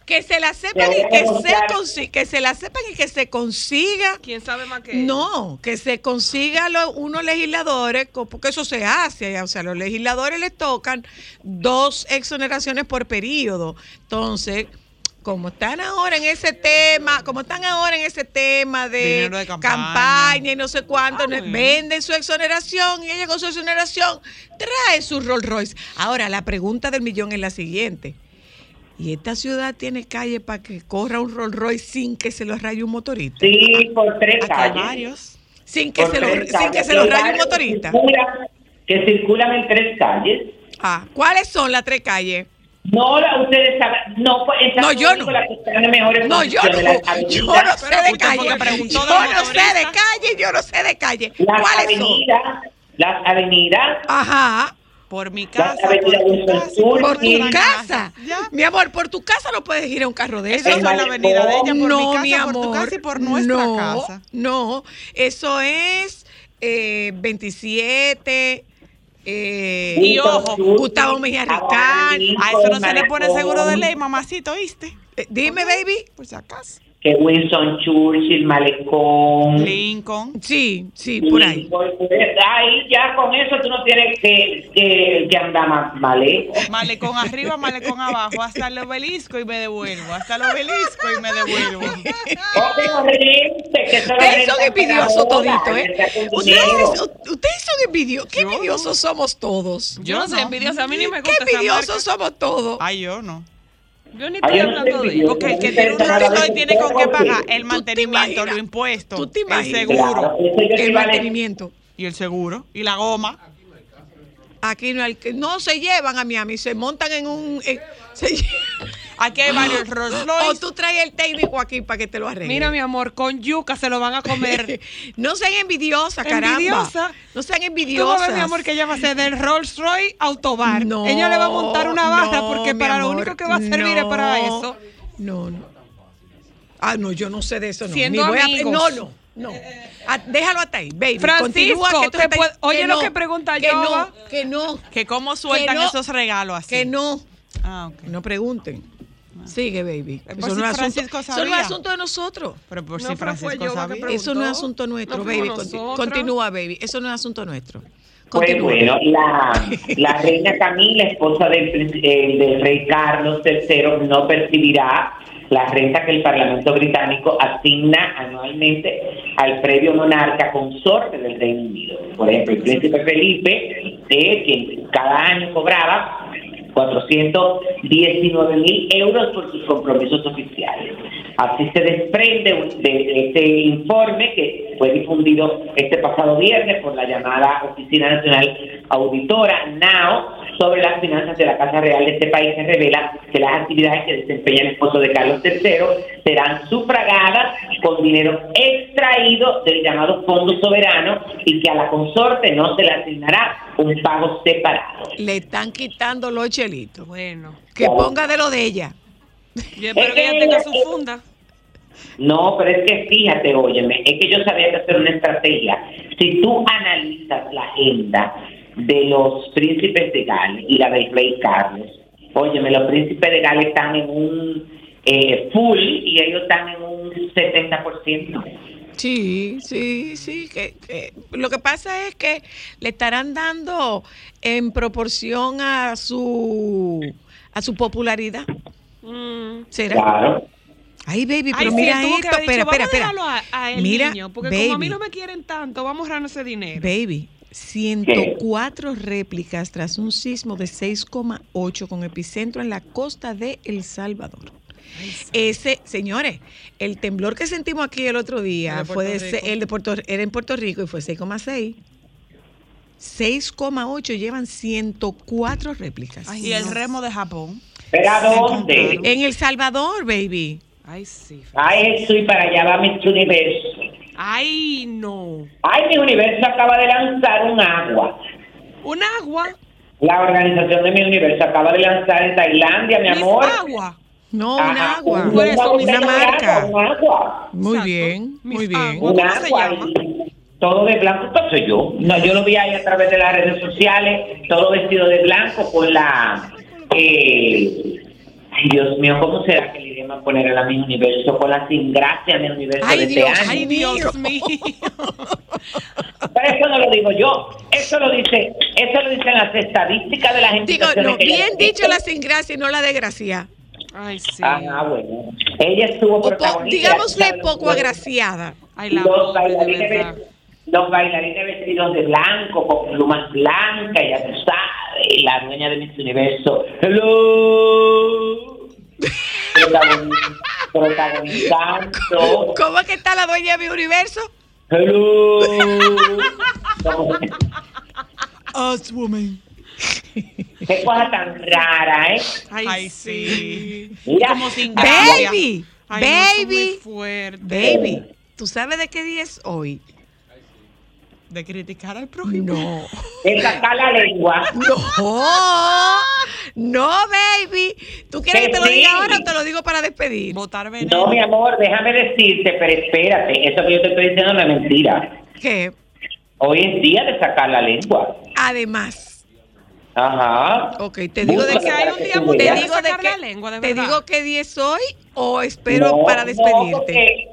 que se la sepan y que se, consi- que se la sepan y que se consiga. ¿Quién sabe más que No, que se consiga lo- unos legisladores, porque eso se hace, o sea, los legisladores les tocan dos exoneraciones por periodo. Entonces, como están ahora en ese tema, como están ahora en ese tema de, de campaña. campaña y no sé cuánto, Ah, bueno. venden su exoneración y ella con su exoneración trae su Rolls Royce. Ahora, la pregunta del millón es la siguiente. ¿Y esta ciudad tiene calle para que corra un Rolls Royce sin que se lo raye un motorista? Sí, por tres calles. varios. Sin que Por se lo, tres sin que calles. se lo raye un motorista. Que circulan, que circulan en tres calles. Ah, ¿cuáles son las tres calles? No, la, ustedes saben, no, pues, No, yo no. mejores No, yo no, yo no sé de calle. Yo no sé de calle, yo no sé de calle. Las ¿Cuáles son? las avenidas, Ajá, Por mi casa, Las avenidas por tu casa, y por por tu casa. Ya. Mi amor, por tu casa no puedes ir a un carro de Eso esos. es la avenida de ella, por no, mi casa, mi por amor. tu casa y por nuestra no, casa. No, eso es eh, 27. Eh, Y ojo, Gustavo Mejía Ricard. A eso no se le pone seguro de ley, mamacito, ¿oíste? eh, dime, baby. Por si acaso. Que Winston Churchill, Malecón. Lincoln. Sí, sí, por ahí. Pues, Ahí ya con eso tú no tienes que, que, que andar más mal. Malecón arriba, malecón abajo, hasta el obelisco y me devuelvo, hasta el obelisco y me devuelvo. Ustedes son envidiosos toditos, ¿eh? Ustedes, son envidiosos. ¿Qué no. envidiosos somos todos? Yo no soy envidiosa, a mí ni me ¿Qué gusta esa envidiosos somos todos? Ay, yo no. Yo ni estoy hablando de. Porque el que tiene un Rolls Royce tiene con qué pagar el te mantenimiento, los impuestos, ¿Tú te el seguro El mantenimiento. y el seguro y la goma. Aquí no, hay- no se llevan a Miami, se montan en un... en- se lle- Aquí hay varios Rolls o Royce. tú traes el técnico aquí para que te lo arregle. Mira, mi amor, con yuca se lo van a comer. no sean envidiosas, caramba. Envidiosa. No sean Tú vas envidiosas. a ver, mi amor, que ella va a ser del Rolls Royce Autobar. No, ella le va a montar una barra no, porque para lo único que va a servir es para no, eso. No, no. Ah, no, yo no sé de eso. No. Siendo Ni voy a- amigos. no, no, no. Ah, déjalo hasta ahí, baby. Francisco, Continúa que tú te estás- puede- oye que lo no, que pregunta que Yoba. no, que no, Que cómo sueltan Que no. esos regalos así. que no. Ah, ok. No pregunten. Sigue, baby. Por Eso si no, es asunto, eso no es asunto de nosotros. Pero por No, si Francisco sabía. Eso no es asunto nuestro, No baby. Continúa, baby. Eso no es asunto nuestro. Pues bueno, la, la reina Camila, esposa del, eh, del rey Carlos III, no percibirá la renta que el Parlamento británico asigna anualmente al previo monarca consorte del Reino Unido. Por ejemplo, el príncipe Felipe, eh, quien cada año cobraba 419 mil euros por sus compromisos oficiales. Así se desprende de este informe que fue difundido este pasado viernes por la llamada Oficina Nacional Auditora, NAO, sobre las finanzas de la Casa Real de este país. Se revela que las actividades que desempeña el esposo de Carlos III serán sufragadas con dinero extraído del llamado Fondo Soberano y que a la consorte no se le asignará un pago separado. Le están quitando los chelitos. Bueno, Que ponga de lo de ella. yo espero que ella tenga su funda. No, pero es que fíjate, óyeme, es que yo sabía que hacer una estrategia. Si tú analizas la agenda de los príncipes de Gales y la del rey Carlos, óyeme, los príncipes de Gales están en un eh, full y ellos están en un 70%. Sí, sí, sí. Que, que- lo que pasa es que le estarán dando en proporción a su a su popularidad. Mm, ¿Será? Claro. Ay, baby, pero sí, mira que esto. Espera, espera, vamos a espera. dejarlo a- a el mira, niño, porque baby, como a mí no me quieren tanto, vamos a ahorrarnos ese dinero. baby, 104 réplicas tras un sismo de 6,8 con epicentro en la costa de El Salvador. Ese, señores, el temblor que sentimos aquí el otro día El de fue de el de Puerto, era en Puerto Rico y fue 6,6. 6,8 llevan 104 réplicas. y el remo de Japón. ¿Pero a dónde? En El Salvador, baby. Ay, sí. Ay, Jesús, y para allá va mi universo. Ay, no. Ay, mi universo acaba de lanzar un agua. Un agua. La organización de mi universo acaba de lanzar en Tailandia, mi amor. agua. No, un Ajá, agua. un- eso, botella una marca. agua, Un agua. Muy Exacto. bien, muy bien. Agua. Un ¿Cómo se agua. Todo de blanco, esto soy yo. No, yo lo vi ahí a través de las redes sociales, todo vestido de blanco con la... eh, ay, Dios mío, ¿cómo será que le iremos a poner a la mi universo con la sin gracia mi universo Ay, de Dios, este año? Ay, Dios mío. Pero eso no lo digo yo, eso lo dice, eso lo dicen las estadísticas de las Digo, instituciones. no, que bien dicho la sin gracia y no la de gracia. Ay, sí. Ah, bueno. Ella estuvo O po- protagonista. digámosle poco agraciada. Ay, la los bailarines, los bailarines vestidos de blanco, con plumas blancas, ya tú sabes, y la dueña de Miss Universo. Hello. Protagoni- Protagonizando. ¿Cómo es que está la dueña de mi universo? Hello. Us woman. Qué cosa tan rara, ¿eh? Ay, Ay, sí. Mira, Como sin gracia. Baby, no, muy baby, fuerte. baby. ¿Tú sabes de qué día es hoy? De criticar al prójimo. No. de sacar la lengua. No. No, baby. ¿Tú quieres que Que te lo diga sí. ahora o te lo digo para despedir? Botar veneno. No, mi amor, déjame decirte, pero espérate, eso que yo te estoy diciendo no es mentira. ¿Qué? Hoy es día de sacar la lengua. Además, Ajá. ok, te digo de que hay un que día te digo de sacar la que lengua, de te digo qué día es hoy o espero No, para no, despedirte. porque-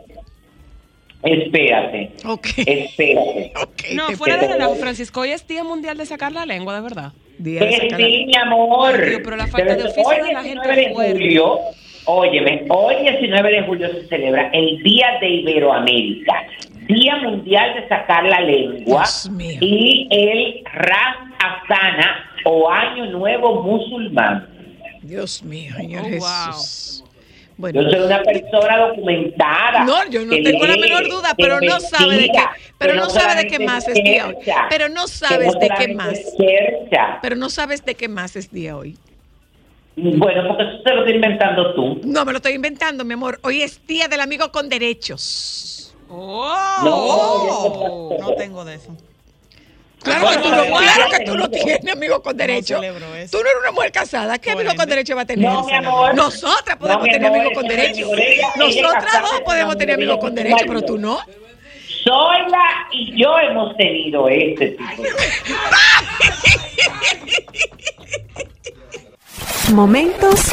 Espérate, Ok. espérate. Ok, No, fuera de relajo, Francisco, hoy es Día Mundial de sacar la lengua, de verdad. Día de la- sí, mi amor. Ay, pero la falta de oficio hoy, de la gente 19 de julio, óyeme, hoy 19 de julio se celebra el Día de Iberoamérica, Día Mundial de Sacar la Lengua Dios mío. y el Ras Hasana o Año Nuevo Musulmán. Dios mío, Señor Oh, Jesús. Bueno, Yo soy una persona documentada. No, yo no tengo la menor duda, pero no sabe de qué, pero no sabe de qué más es día hoy. Pero no sabes de qué más. Pero no sabes de qué más es día hoy. Bueno, porque eso te lo estás inventando tú. No, me lo estoy inventando, mi amor. Hoy es día del amigo con derechos. Oh. No tengo de eso. Claro que tú no, Bueno, claro que bueno, tú no tienes amigo con eso. Tú no eres una mujer casada. ¿Qué amigo Bueno. con derecho va a tener? No, mi amor. Nosotras podemos No, tener amor, amigos con ella Nosotras dos podemos tener amigos con marido. derechos, pero tú no. Zoila y yo hemos tenido este tipo Momentos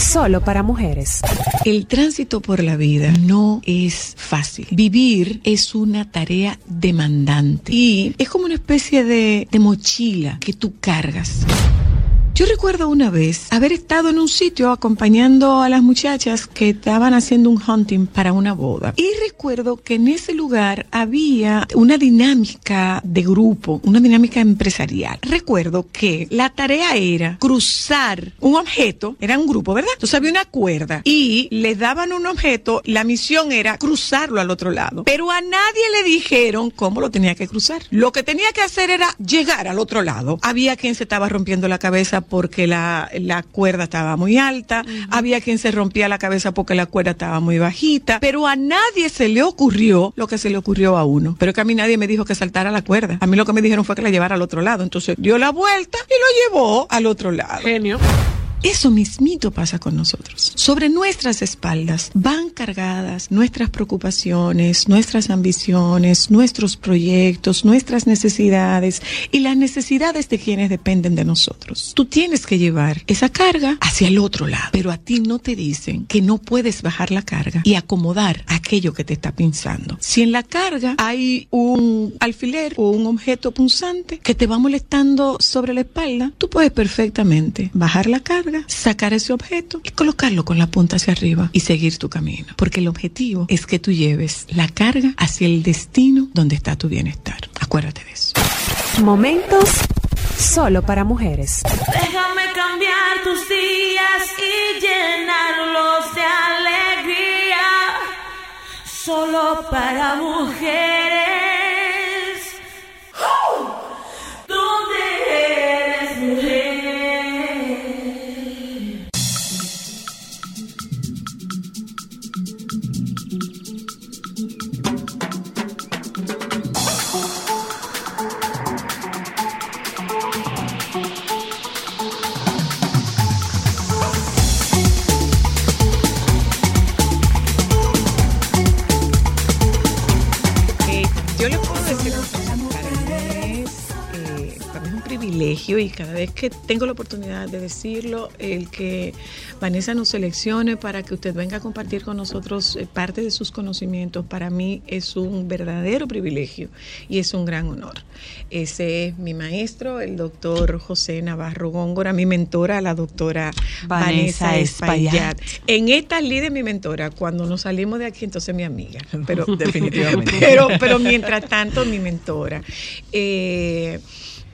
solo para mujeres. El tránsito por la vida no es fácil. Vivir es una tarea demandante y es como una especie de, de mochila que tú cargas. Yo recuerdo una vez haber estado en un sitio acompañando a las muchachas que estaban haciendo un hunting para una boda. Y recuerdo que en ese lugar había una dinámica de grupo, una dinámica empresarial. Recuerdo que la tarea era cruzar un objeto, era un grupo, ¿verdad? Entonces había una cuerda y les daban un objeto, la misión era cruzarlo al otro lado. Pero a nadie le dijeron cómo lo tenía que cruzar. Lo que tenía que hacer era llegar al otro lado. Había quien se estaba rompiendo la cabeza porque la, la cuerda estaba muy alta, había quien se rompía la cabeza porque la cuerda estaba muy bajita, pero a nadie se le ocurrió lo que se le ocurrió a uno. Pero que a mí nadie me dijo que saltara la cuerda. A mí lo que me dijeron fue que la llevara al otro lado. Entonces dio la vuelta y lo llevó al otro lado. Genio. Eso mismito pasa con nosotros. Sobre nuestras espaldas van cargadas nuestras preocupaciones, nuestras ambiciones, nuestros proyectos, nuestras necesidades y las necesidades de quienes dependen de nosotros. Tú tienes que llevar esa carga hacia el otro lado, pero a ti no te dicen que no puedes bajar la carga y acomodar aquello que te está pinzando. Si en la carga hay un alfiler o un objeto punzante que te va molestando sobre la espalda, tú puedes perfectamente bajar la carga sacar ese objeto y colocarlo con la punta hacia arriba y seguir tu camino. Porque el objetivo es que tú lleves la carga hacia el destino donde está tu bienestar. Acuérdate de eso. Momentos solo para mujeres. Déjame cambiar tus días y llenarlos de alegría. Solo para mujeres. Yo privilegio y cada vez que tengo la oportunidad de decirlo, el que Vanessa nos seleccione para que usted venga a compartir con nosotros eh, parte de sus conocimientos, para mí es un verdadero privilegio y es un gran honor. Ese es mi maestro, el doctor José Navarro Góngora, mi mentora, la doctora Vanessa Vanessa. Espaillat. En esta líder mi mentora, cuando nos salimos de aquí, entonces mi amiga. Pero, Definitivamente. Pero, pero mientras tanto, mi mentora. Eh,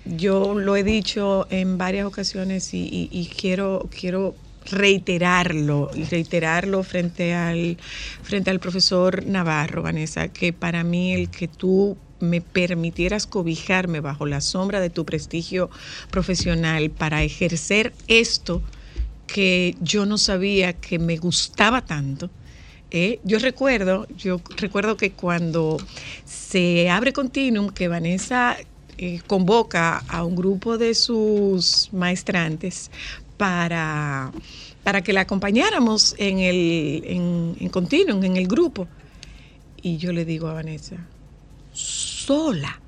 yo lo he dicho en varias ocasiones y, quiero, quiero reiterarlo reiterarlo frente al frente al profesor Navarro, Vanessa, que para mí el que tú me permitieras cobijarme bajo la sombra de tu prestigio profesional para ejercer esto que yo no sabía que me gustaba tanto. ¿eh? Yo recuerdo, yo recuerdo que cuando se abre Continuum, que Vanessa eh, convoca a un grupo de sus maestrantes para, para que la acompañáramos en el en, en Continuum, en el grupo. Y yo le digo a Vanessa, sola,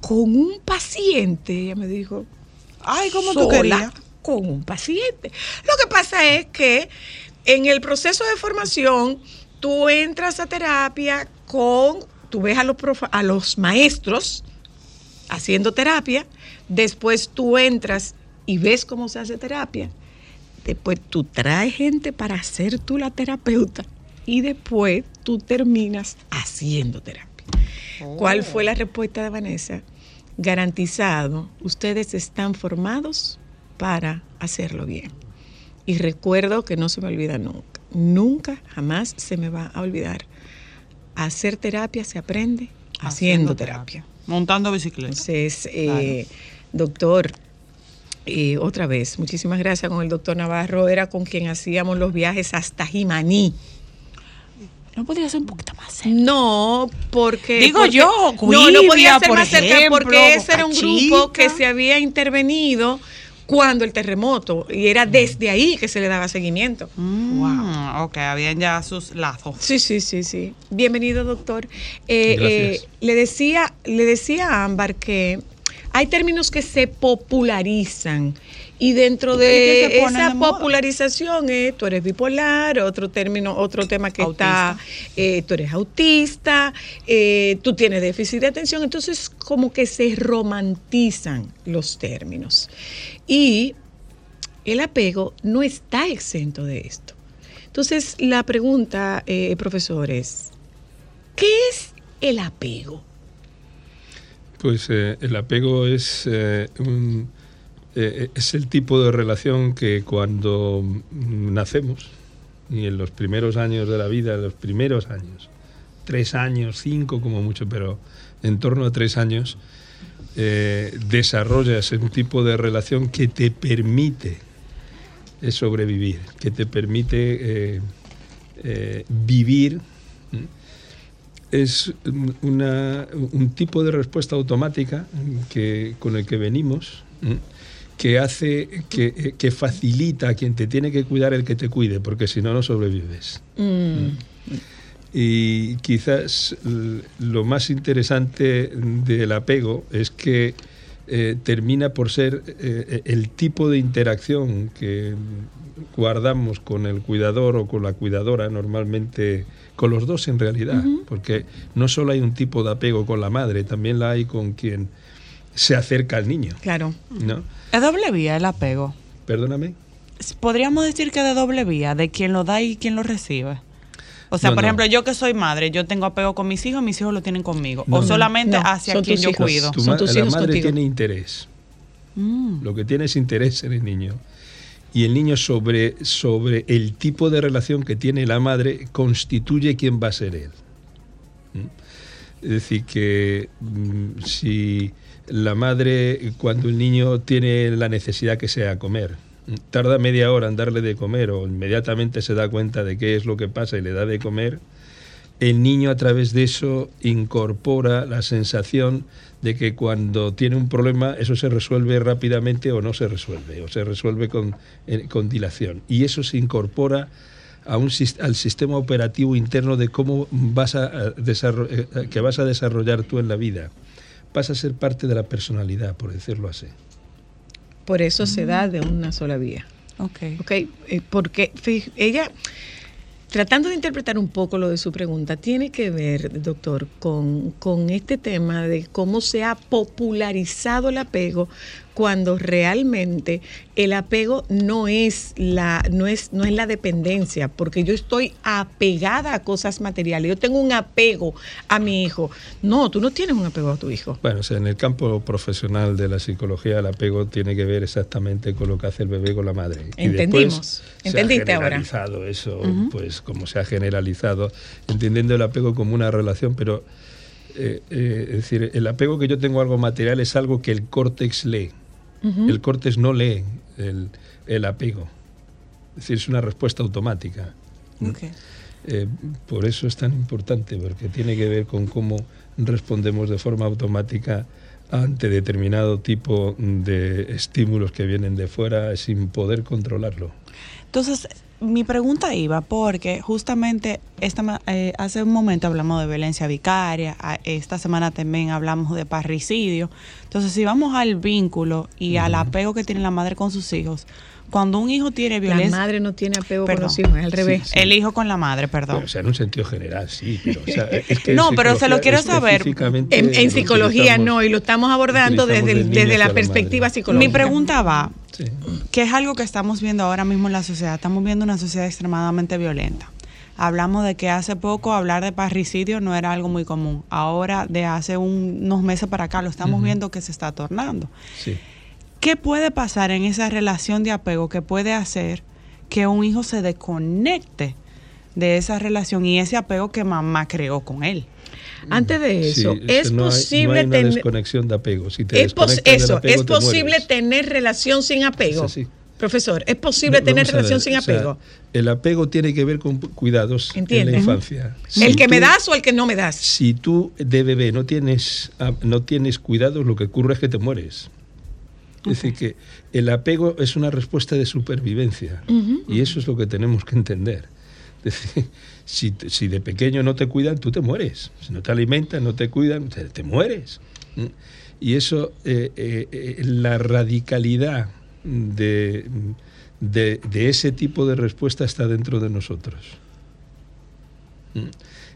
con un paciente, ella me dijo, Ay, ¿cómo tú sola querías? con un paciente. Lo que pasa es que en el proceso de formación tú entras a terapia con, tú ves a los, profe- a los maestros haciendo terapia, después tú entras y ves cómo se hace terapia, después tú traes gente para ser tú la terapeuta y después tú terminas haciendo terapia. ¿Cuál fue la respuesta de Vanessa? Garantizado, ustedes están formados para hacerlo bien. Y recuerdo que no se me olvida nunca, nunca, jamás se me va a olvidar. Hacer terapia se aprende haciendo, terapia. Montando bicicleta. Entonces, eh, doctor, eh, otra vez, muchísimas gracias con el doctor Navarro, era con quien hacíamos los viajes hasta Jimaní. No podría ser un poquito más cerca. No, porque. Digo porque- yo, no, no podía ser por más cerca ejemplo, porque ese era un grupo que se había intervenido cuando el terremoto y era desde ahí que se le daba seguimiento. Wow. Ok, habían ya sus lazos. Sí, sí, sí, sí. Bienvenido, doctor. Eh, Gracias. eh, le decía, le decía a Ámbar que hay términos que se popularizan y dentro ¿Y que de esa de popularización es tú eres bipolar, otro término, otro tema que está, eh, tú eres autista, eh, tú tienes déficit de atención, entonces como que se romantizan los términos. Y el apego no está exento de esto. Entonces, la pregunta, eh, profesor, es, ¿qué es el apego? Pues eh, el apego es, eh, un- eh, es el tipo de relación que cuando nacemos y en los primeros años de la vida, los primeros años, tres años, cinco como mucho, pero en torno a tres años, desarrollas un tipo de relación que te permite sobrevivir, que te permite vivir. Es un- una- un tipo de respuesta automática que, con el que venimos, que hace, que, que facilita a quien te tiene que cuidar el que te cuide, porque si no, no sobrevives. Y quizás lo más interesante del apego es que eh, termina por ser eh, el tipo de interacción que guardamos con el cuidador o con la cuidadora, normalmente con los dos en realidad, porque no solo hay un tipo de apego con la madre, también la hay con quien se acerca al niño, Claro. ¿no? Es doble vía el apego. Perdóname. podríamos decir que de doble vía, de quien lo da y quien lo recibe. O sea, No, por no. ejemplo, yo que soy madre, yo tengo apego con mis hijos, mis hijos lo tienen conmigo. No, o solamente No, hacia son quien yo hijos. cuido. Tu Son ma- tus la hijos madre contigo. tiene interés. Mm. Lo que tiene es interés en el niño. Y el niño sobre, sobre el tipo de relación que tiene la madre constituye quién va a ser él. ¿Mm? Es decir, que mm, si la madre, cuando el niño tiene la necesidad que sea comer, mm, tarda media hora en darle de comer o inmediatamente se da cuenta de qué es lo que pasa y le da de comer, el niño a través de eso incorpora la sensación de que cuando tiene un problema eso se resuelve rápidamente o no se resuelve, o se resuelve con, eh, con dilación. Y eso se incorpora a un, al sistema operativo interno de cómo vas a, a eh, que vas a desarrollar tú en la vida. Pasa a ser parte de la personalidad, por decirlo así. Por eso se da de una sola vía. Ok. ¿ok? Eh, porque ella, tratando de interpretar un poco lo de su pregunta, tiene que ver, doctor, con, con este tema de cómo se ha popularizado el apego cuando realmente el apego no es la no es no es la dependencia, porque yo estoy apegada a cosas materiales. Yo tengo un apego a mi hijo. No, tú no tienes un apego a tu hijo. Bueno, o sea, en el campo profesional de la psicología, el apego tiene que ver exactamente con lo que hace el bebé con la madre. Y Entendimos. después ¿Entendiste se ha ahora? generalizado eso, pues como se ha generalizado, entendiendo el apego como una relación, pero eh, eh, es decir, el apego que yo tengo a algo material es algo que el córtex lee. El córtex no lee el, el apego. Es decir, es una respuesta automática. Eh, por eso es tan importante, porque tiene que ver con cómo respondemos de forma automática ante determinado tipo de estímulos que vienen de fuera sin poder controlarlo. Entonces, mi pregunta iba porque justamente esta, eh, hace un momento hablamos de violencia vicaria, esta semana también hablamos de parricidio. Entonces, si vamos al vínculo y al apego que tiene la madre con sus hijos, cuando un hijo tiene La violencia... madre no tiene apego Perdón. con los hijos, es al revés. Sí. El hijo con la madre, perdón. O sea, en un sentido general, sí, pero... o sea, es que No, pero se lo quiero saber. En, en lo psicología no, y lo estamos abordando desde, el- desde la perspectiva madre. psicológica. Mi pregunta va, Sí. que es algo que estamos viendo ahora mismo en la sociedad. Estamos viendo una sociedad extremadamente violenta. Hablamos de que hace poco hablar de parricidio no era algo muy común. Ahora, de hace un- unos meses para acá, lo estamos viendo que se está tornando. Sí. ¿Qué puede pasar en esa relación de apego que puede hacer que un hijo se desconecte de esa relación y ese apego que mamá creó con él? Antes de eso, Sí, es no hay- posible no hay tener desconexión de apego. Si te es pos- desconectas del eso, apego, es te posible mueres. tener relación sin apego. Es. Profesor, es posible No, tener ver, relación sin o sea, apego. el apego tiene que ver con cuidados en la infancia. el Si que me das o el que no me das. Si tú de bebé no tienes, ah, no tienes cuidados, lo que ocurre es que te mueres. Es decir, que el apego es una respuesta de supervivencia y eso es lo que tenemos que entender. Es decir, si, si de pequeño no te cuidan, tú te mueres. Si no te alimentan, no te cuidan, te, te mueres. ¿Mm? Y eso, eh, eh, eh, la radicalidad de, de, de ese tipo de respuesta está dentro de nosotros. ¿Mm?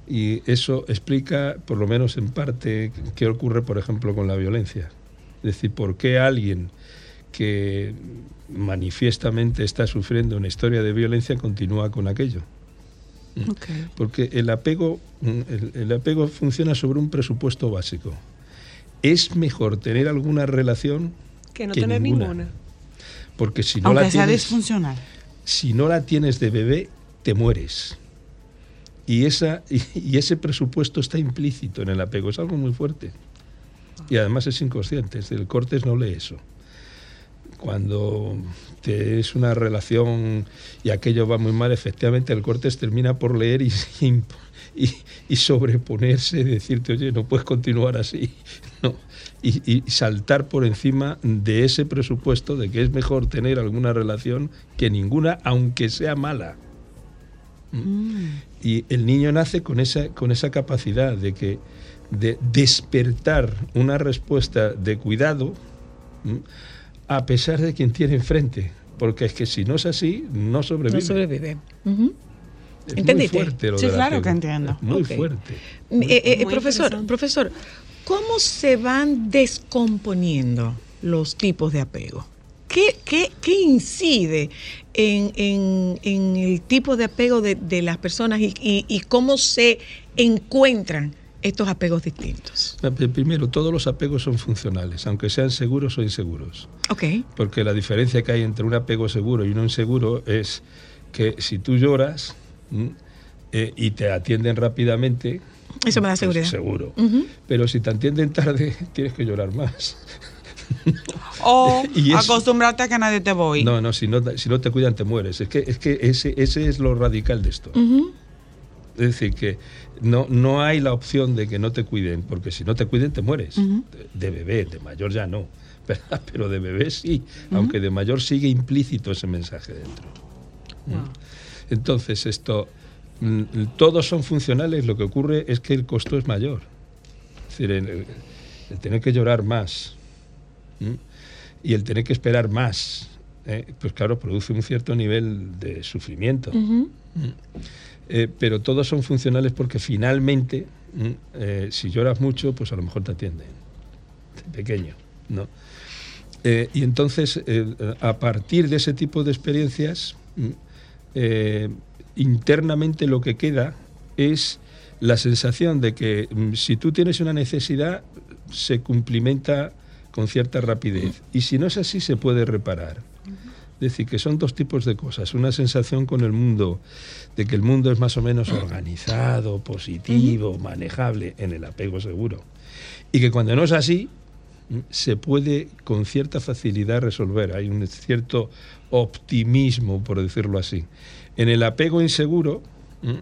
Y eso explica, por lo menos en parte, qué ocurre, por ejemplo, con la violencia. Es decir, por qué alguien que manifiestamente está sufriendo una historia de violencia continúa con aquello. Porque el apego, mm, el, el apego funciona sobre un presupuesto básico. Es mejor tener alguna relación Que no que tener ninguna. ninguna. Porque si no, Aunque la sea tienes, disfuncional. si no la tienes de bebé, te mueres. Y, esa, y, y ese presupuesto está implícito en el apego, es algo muy fuerte. Y además es inconsciente, el cortes no lee eso. Cuando te es una relación y aquello va muy mal, efectivamente el cortes termina por leer y, y, y sobreponerse decirte, oye, no puedes continuar así. No. Y, y saltar por encima de ese presupuesto de que es mejor tener alguna relación que ninguna, aunque sea mala. ¿Mm? Y el niño nace con esa, con esa capacidad de que de despertar una respuesta de cuidado ¿m? A pesar de quien tiene enfrente. Porque es que si no es así, no sobrevive. No sobrevive. Es muy ¿Entendiste? fuerte lo Sí, claro que entiendo. Es muy fuerte. Eh, eh, Muy profesor, profesor, ¿cómo se van descomponiendo los tipos de apego? ¿qué, qué, qué incide en, en- en el tipo de apego de, de las personas y, y- y cómo se encuentran estos apegos distintos? Primero, todos los apegos son funcionales, aunque sean seguros o inseguros. Ok. Porque la diferencia que hay entre un apego seguro y uno inseguro es que si tú lloras ¿m? eh, y te atienden rápidamente, Eso me da pues seguridad. seguro. Ujú. Pero si te atienden tarde, tienes que llorar más. O Y eso- acostumbrarte a que nadie te voy. No, no, si no, si no te cuidan te mueres. Es que, es que ese, ese es lo radical de esto. Ujú. Es decir, que no, no hay la opción de que no te cuiden, porque si no te cuiden te mueres. de, de bebé, de mayor ya no. ¿verdad? Pero de bebé sí, aunque de mayor sigue implícito ese mensaje dentro. ¿Mm? Entonces, esto, mm, todos son funcionales, lo que ocurre es que el costo es mayor. Es decir, el, tener que llorar más ¿m? y el tener que esperar más, ¿eh? pues claro, produce un cierto nivel de sufrimiento. Eh, pero todos son funcionales porque finalmente, mm, eh, si lloras mucho, pues a lo mejor te atienden. De pequeño, ¿no? Eh, y entonces, a partir de ese tipo de experiencias, mm, internamente lo que queda es la sensación de que mm, si tú tienes una necesidad, se cumplimenta con cierta rapidez. Y si no es así, se puede reparar. Decir, que son dos tipos de cosas. Una sensación con el mundo, de que el mundo es más o menos organizado, positivo, manejable en el apego seguro. Y que cuando no es así, mm, se puede con cierta facilidad resolver. Hay un cierto optimismo, por decirlo así. En el apego inseguro, mm,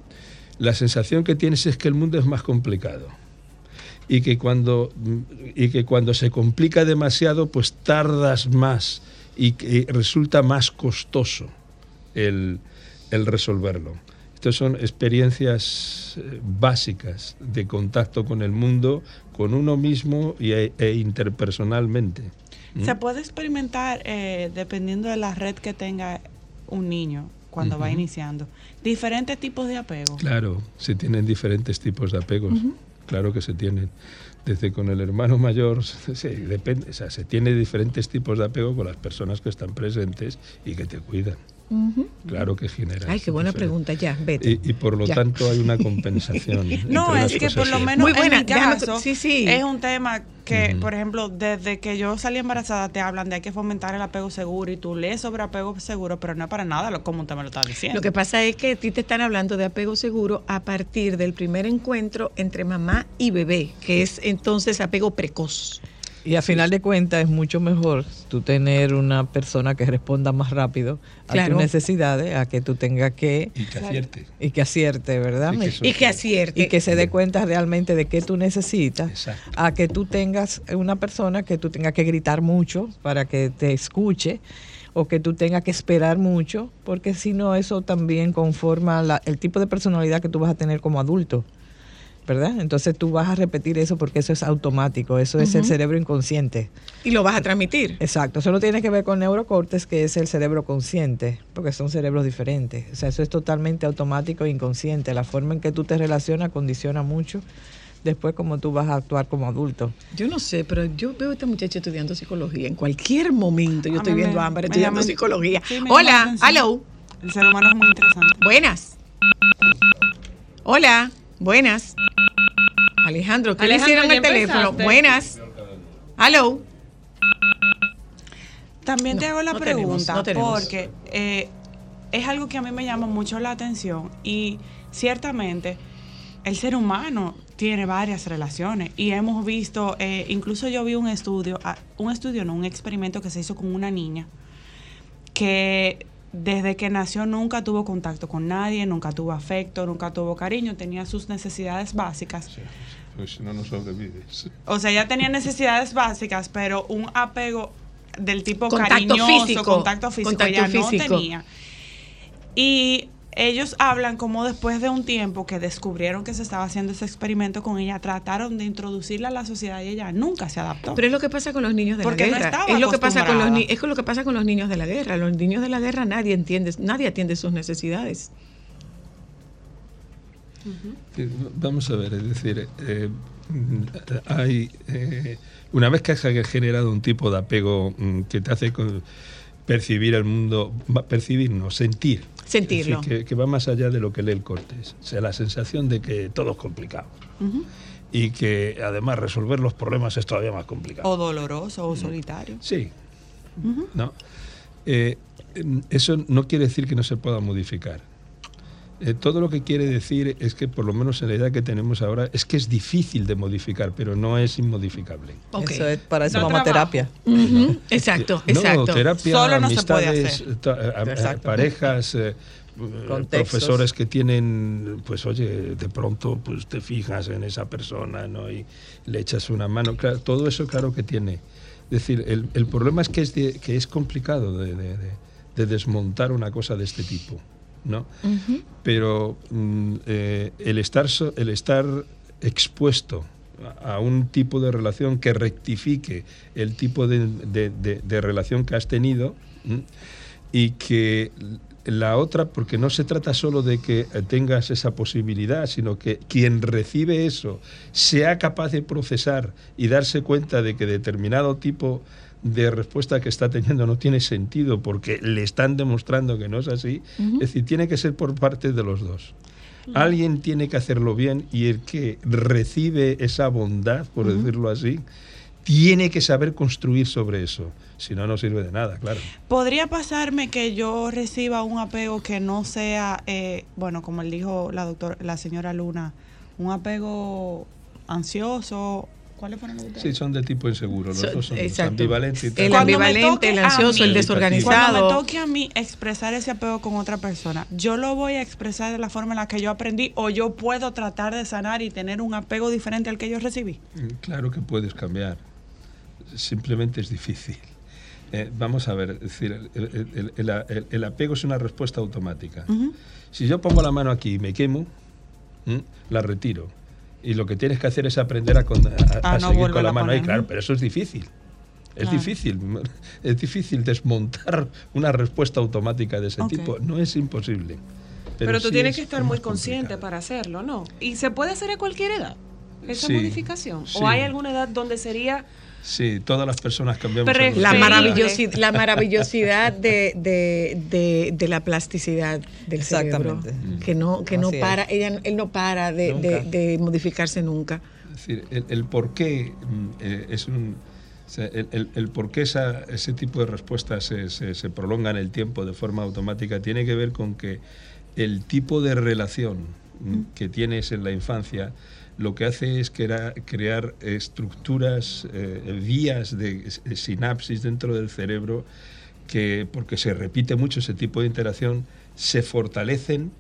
la sensación que tienes es que el mundo es más complicado y que cuando mm, y que cuando se complica demasiado pues tardas más y que resulta más costoso el, el resolverlo. Estas son experiencias eh, básicas de contacto con el mundo, con uno mismo y, e, e interpersonalmente. ¿Mm? Se puede experimentar eh, dependiendo de la red que tenga un niño cuando va Ujú. iniciando. Diferentes tipos de apego. Claro, se tienen diferentes tipos de apegos. Claro que se tienen. Desde con el hermano mayor, sí, depende, o sea, se tiene diferentes tipos de apego con las personas que están presentes y que te cuidan. Claro que genera. Ay, qué buena pregunta, ya, vete. Y, y por lo Ya. tanto hay una compensación. No, es que por lo menos Muy buena, en mi déjame- caso sí, sí. es un tema que, por ejemplo, desde que yo salí embarazada te hablan de hay que fomentar el apego seguro y tú lees sobre apego seguro, pero no es para nada lo, como usted me lo está diciendo. Lo que pasa es que a ti te están hablando de apego seguro a partir del primer encuentro entre mamá y bebé, que es entonces apego precoz. Y a final de cuentas es mucho mejor tú tener una persona que responda más rápido a Claro. tus necesidades, a que tú tengas que Y que acierte. y que acierte, ¿verdad? Y que eso- Y que acierte. y que se dé cuenta realmente de qué tú necesitas, Exacto. a que tú tengas una persona que tú tengas que gritar mucho para que te escuche o que tú tengas que esperar mucho, porque si no eso también conforma la- el tipo de personalidad que tú vas a tener como adulto. ¿Verdad? Entonces tú vas a repetir eso porque eso es automático, eso es el cerebro inconsciente. Y lo vas a transmitir. Exacto, eso no tiene que ver con neurocortes, que es el cerebro consciente, porque son cerebros diferentes. O sea, eso es totalmente automático e inconsciente. La forma en que tú te relacionas condiciona mucho después cómo tú vas a actuar como adulto. Yo no sé, pero yo veo a esta muchacha estudiando psicología. En cualquier momento yo A estoy viendo a Ámbar estudiando psicología. sí, Hola, hello, El ser humano es muy interesante. buenas. Hola, buenas. Alejandro, ¿qué Alejandro, le hicieron el teléfono? empezaste. Buenas. Hello. También te No, hago la no tenemos, pregunta no tenemos. porque eh, es algo que a mí me llama mucho la atención y ciertamente el ser humano tiene varias relaciones y hemos visto, eh, incluso yo vi un estudio, ah, un estudio no, un experimento que se hizo con una niña que desde que nació nunca tuvo contacto con nadie, nunca tuvo afecto, nunca tuvo cariño, tenía sus necesidades básicas. Pues si no, no sobrevives. O sea, ella tenía necesidades básicas, pero un apego del tipo Contacto cariñoso, físico. contacto físico, Contacto ella no físico. tenía. Y ellos hablan como después de un tiempo que descubrieron que se estaba haciendo ese experimento con ella, trataron de introducirla a la sociedad y ella nunca se adaptó. Pero es lo que pasa con los niños de Porque no la guerra. estaba es lo que pasa con los es lo que pasa con los niños de la guerra. Los niños de la guerra nadie entiende, nadie atiende sus necesidades. Vamos a ver, es decir, eh, hay eh, una vez que has generado un tipo de apego mm, que te hace percibir el mundo, percibir, no, sentir. Sentirlo. Decir, que, que va más allá de lo que lee el cortes. O sea, la sensación de que todo es complicado. Y que además resolver los problemas es todavía más complicado. O doloroso o solitario. Sí. ¿No? Eh, eso no quiere decir que no se pueda modificar. Eh, todo lo que quiere decir es que, por lo menos en la edad que tenemos ahora, es que es difícil de modificar, pero no es inmodificable. Ok. Eso es, para eso Da vamos a terapia. Ujú, Exacto, Eh, No, exacto. terapia, Solo no se puede amistades, hacer. a- Exacto. parejas, eh, Contextos. profesores que tienen, pues oye, de pronto pues te fijas en esa persona, ¿no? Y le echas una mano. Claro, todo eso claro que tiene. Es decir, el, el problema es que es, de- que es complicado de, de- de- de desmontar una cosa de este tipo, ¿no? Pero mm, eh, el, estar, el estar expuesto a un tipo de relación que rectifique el tipo de, de- de- de relación que has tenido ¿m? y que la otra, porque no se trata solo de que eh, tengas esa posibilidad, sino que quien recibe eso sea capaz de procesar y darse cuenta de que determinado tipo de respuesta que está teniendo no tiene sentido porque le están demostrando que no es así, es decir, tiene que ser por parte de los dos. Alguien tiene que hacerlo bien y el que recibe esa bondad, por decirlo así, tiene que saber construir sobre eso. Si no, no sirve de nada, claro. ¿Podría pasarme que yo reciba un apego que no sea, eh, bueno, como dijo la doctora, la señora Luna, un apego ansioso? ¿Cuáles fueron los ustedes? Sí, son de tipo inseguro, los So- dos son exacto. ambivalentes y tal. El ambivalente, toque el a ansioso, el mí, desorganizado. Cuando me toque a mí expresar ese apego con otra persona, yo lo voy a expresar de la forma en la que yo aprendí o yo puedo tratar de sanar y tener un apego diferente al que yo recibí. Mm, Claro que puedes cambiar. Simplemente es difícil. Eh, vamos a ver, es decir, el, el- el- el- el apego es una respuesta automática. Si yo pongo la mano aquí y me quemo, ¿m? la retiro. Y lo que tienes que hacer es aprender a, con- a- A a no seguir con la mano ahí, claro, pero eso es difícil. Es Claro. difícil, es difícil desmontar una respuesta automática de ese tipo. No es imposible. Pero, tú sí tienes es que estar muy consciente complicado. para hacerlo, ¿no? Y se puede hacer a cualquier edad, esa Sí, modificación. sí. ¿O hay alguna edad donde sería Sí, todas las personas cambiamos. La, Feliz. nuestra vida. maravillosi- la maravillosidad de, de- de- de la plasticidad del cerebro. Exactamente. Que no, que no Así para, ella, él no para de, de- Nunca. de modificarse nunca. Es decir, el, el por qué mm, eh, es un. o sea, el, el- el por qué esa- ese tipo de respuestas se, se, se prolonga en el tiempo de forma automática tiene que ver con que el tipo de relación mm, que tienes en la infancia lo que hace es crea- crear estructuras, eh, vías de sinapsis dentro del cerebro que, porque se repite mucho ese tipo de interacción, se fortalecen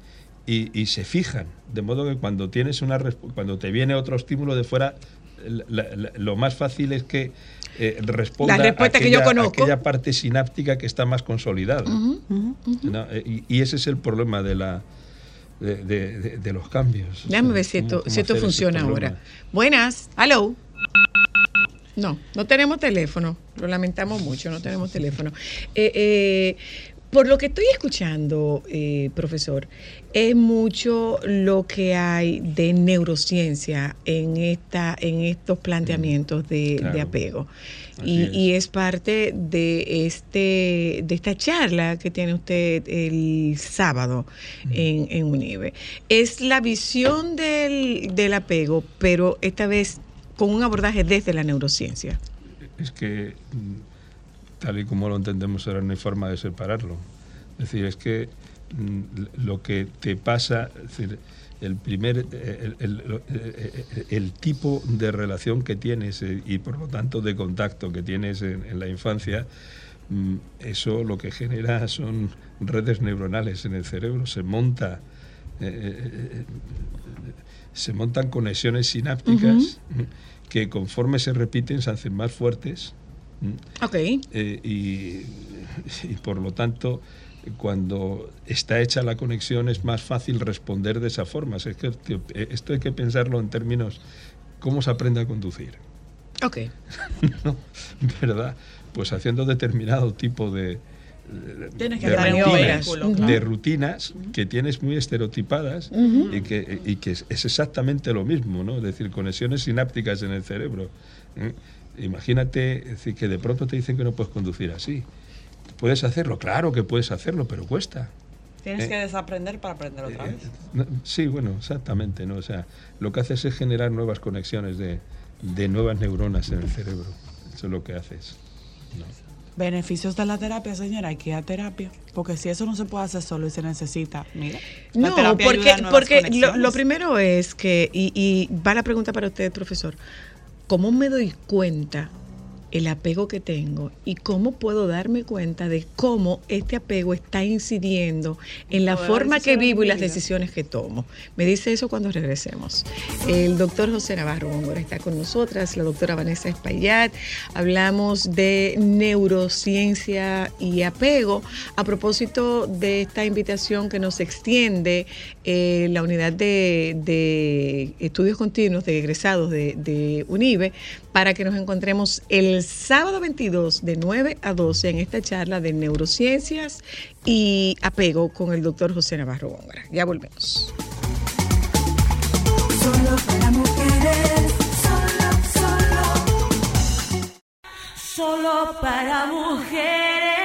y, y se fijan. De modo que cuando tienes una cuando te viene otro estímulo de fuera, la- la- lo más fácil es que eh, responda La respuesta que yo aquella- conozco. aquella parte sináptica que está más consolidada. ¿no? Eh, Y, y ese es el problema de la de, de- de- los cambios. Déjame ver si esto, si esto funciona ahora. Buenas, hello. No, no tenemos teléfono. Lo lamentamos mucho, no tenemos teléfono. Eh, eh, por lo que estoy escuchando, eh, profesor, es mucho lo que hay de neurociencia en esta, en estos planteamientos de, claro. de apego. Y, es. y es parte de este, de esta charla que tiene usted el sábado en, en UNIBE. Es la visión del, del apego, pero esta vez con un abordaje desde la neurociencia. es que mm, tal y como lo entendemos ahora no hay forma de separarlo. Es decir, es que mm, lo que te pasa, es decir, el primer, eh, el, el- lo- eh, eh, el tipo de relación que tienes y por lo tanto de contacto que tienes en, en la infancia, mm, eso lo que genera son redes neuronales en el cerebro, se monta eh, se montan conexiones sinápticas mm, que conforme se repiten se hacen más fuertes Ok. eh, y, y por lo tanto cuando está hecha la conexión es más fácil responder de esa forma. Es que tío, eh, esto hay que pensarlo en términos cómo se aprende a conducir. Ok. ¿no? ¿Verdad? Pues haciendo determinado tipo de, Tienes que de rutinas, de rutinas que tienes muy estereotipadas y, que, y que es, es exactamente lo mismo, ¿no? Es decir, conexiones sinápticas en el cerebro. ¿eh? Imagínate decir, que de pronto te dicen que no puedes conducir así. ¿Puedes hacerlo? Claro que puedes hacerlo, pero cuesta. Tienes Eh, que desaprender para aprender otra Eh, vez. no, sí, bueno, exactamente, ¿no? O sea, lo que haces es generar nuevas conexiones de, de nuevas neuronas en el cerebro. Eso es lo que haces. ¿no? Beneficios de la terapia, señora, hay que ir a terapia. Porque si eso no se puede hacer solo y se necesita, mira. la No, terapia porque, ayuda a nuevas porque lo, primero es que, y, y va la pregunta para usted, profesor, ¿cómo me doy cuenta el apego que tengo y cómo puedo darme cuenta de cómo este apego está incidiendo en la forma que vivo y las decisiones que tomo? Me dice eso cuando regresemos. El doctor José Navarro Góngora está con nosotras, la doctora Vanessa Espaillat. Hablamos de neurociencia y apego a propósito de esta invitación que nos extiende eh, la unidad de, de estudios continuos de egresados de, de UNIBE para que nos encontremos el sábado 22 de 9 a 12 en esta charla de neurociencias y apego con el doctor José Navarro Góngora. Ya volvemos. Solo para mujeres, solo, solo. Solo para mujeres.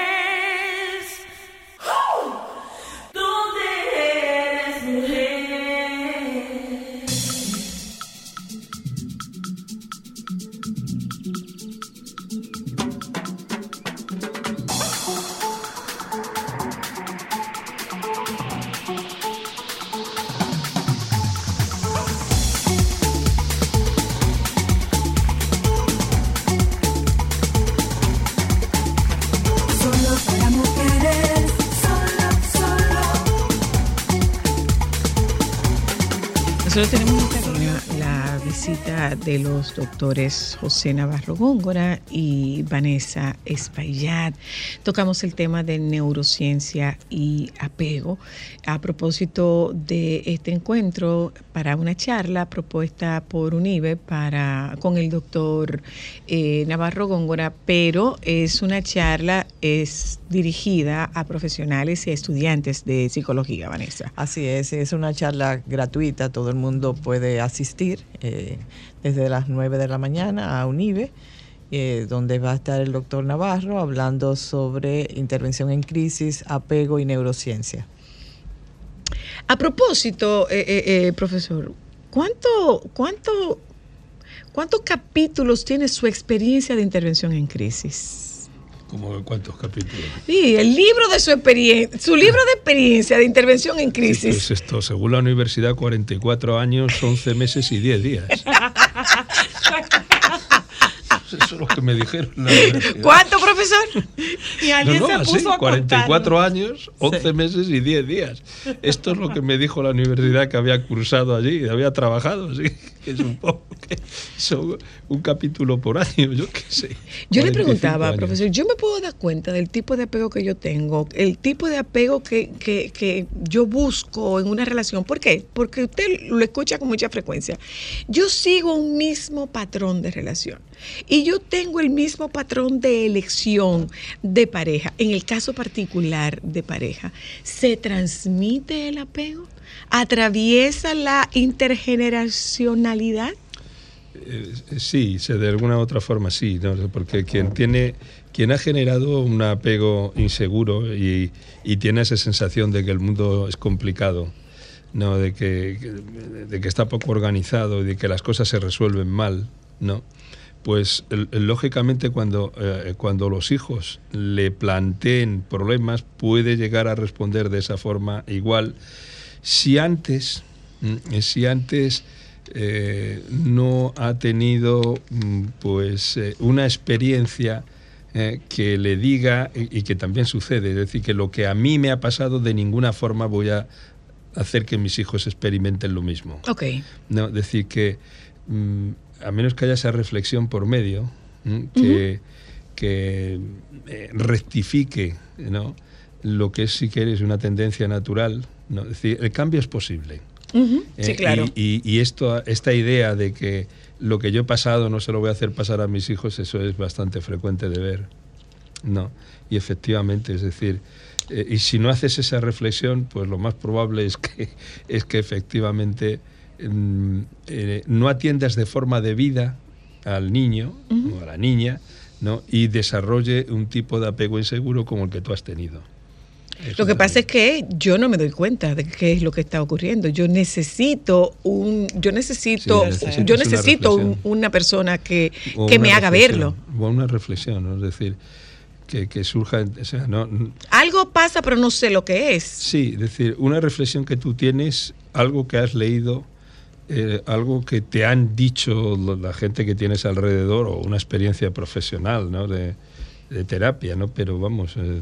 Nosotros tenemos la visita de los doctores José Navarro Góngora y Vanessa Espaillat. Tocamos el tema de neurociencia y apego a propósito de este encuentro para una charla propuesta por UNIBE para, con el doctor eh, Navarro Góngora, pero es una charla es dirigida a profesionales y estudiantes de psicología, Vanessa. Así es, es una charla gratuita, todo el mundo puede asistir eh, desde las 9 de la mañana a UNIBE, eh, donde va a estar el doctor Navarro hablando sobre intervención en crisis, apego y neurociencia. A propósito, eh, eh, eh, profesor, ¿cuánto, cuánto, ¿cuántos capítulos tiene su experiencia de intervención en crisis? Como cuántos capítulos. Sí, el libro de su experiencia, su libro de experiencia de intervención en Sí, pues crisis. esto, según la universidad, 44 años, 11 meses y 10 días. Eso es lo que me dijeron. la. ¿Cuánto, profesor? Y No, alguien no, se así, puso a 44 contarlo. años, 11 meses y 10 días. Esto es lo que me dijo la universidad que había cursado allí, había trabajado, así que supongo que son un capítulo por año, yo qué sé. Yo le 45 preguntaba, años. profesor, yo me puedo dar cuenta del tipo de apego que yo tengo, el tipo de apego que, que- que yo busco en una relación. ¿Por qué? Porque usted lo escucha con mucha frecuencia. Yo sigo un mismo patrón de relación y yo tengo el mismo patrón de elección de pareja. En el caso particular de pareja, ¿se transmite el apego? ¿Atraviesa la intergeneracionalidad? Eh, sí, de alguna u otra forma sí, ¿no? porque quien tiene, quien ha generado un apego inseguro y, y tiene esa sensación de que el mundo es complicado, no, de que- de que está poco organizado y de que las cosas se resuelven mal, ¿no? Pues lógicamente cuando, eh, cuando los hijos le planteen problemas puede llegar a responder de esa forma igual si antes, mm, si antes eh, no ha tenido mm, pues eh, una experiencia que le diga y, y que también sucede, es decir, que lo que a mí me ha pasado de ninguna forma voy a hacer que mis hijos experimenten lo mismo. Ok. No, decir que mm, a menos que haya esa reflexión por medio, que, que eh, rectifique ¿no? lo que es, si quieres, una tendencia natural. ¿no? Es decir, el cambio es posible. Ujú, Sí, Eh, claro. Y, y- y esto, esta idea de que lo que yo he pasado no se lo voy a hacer pasar a mis hijos, eso es bastante frecuente de ver. No. Y efectivamente, es decir, eh, y si no haces esa reflexión, pues lo más probable es que, es que efectivamente eh, no atiendas de forma debida al niño o a la niña, ¿no? Y desarrolle un tipo de apego inseguro como el que tú has tenido. Eso Lo que pasa es que yo no me doy cuenta de qué es lo que está ocurriendo. Yo necesito un, yo necesito, Sí, yo una necesito un- reflexión. una persona que, que una me haga verlo. O una reflexión, ¿no? es decir, que, que surja, o sea, no, Algo pasa, pero no sé lo que es. Sí, es decir, una reflexión que tú tienes, algo que has leído, eh, algo que te han dicho la gente que tienes alrededor o una experiencia profesional, ¿no? De, de terapia, ¿no? Pero vamos, eh,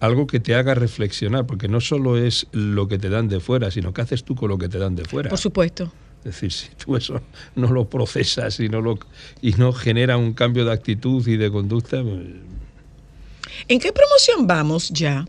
algo que te haga reflexionar, porque no solo es lo que te dan de fuera, sino que haces tú con lo que te dan de fuera. Por supuesto. Es decir, si tú eso no lo procesas y no, lo, y no genera un cambio de actitud y de conducta, pues, ¿En qué promoción vamos ya,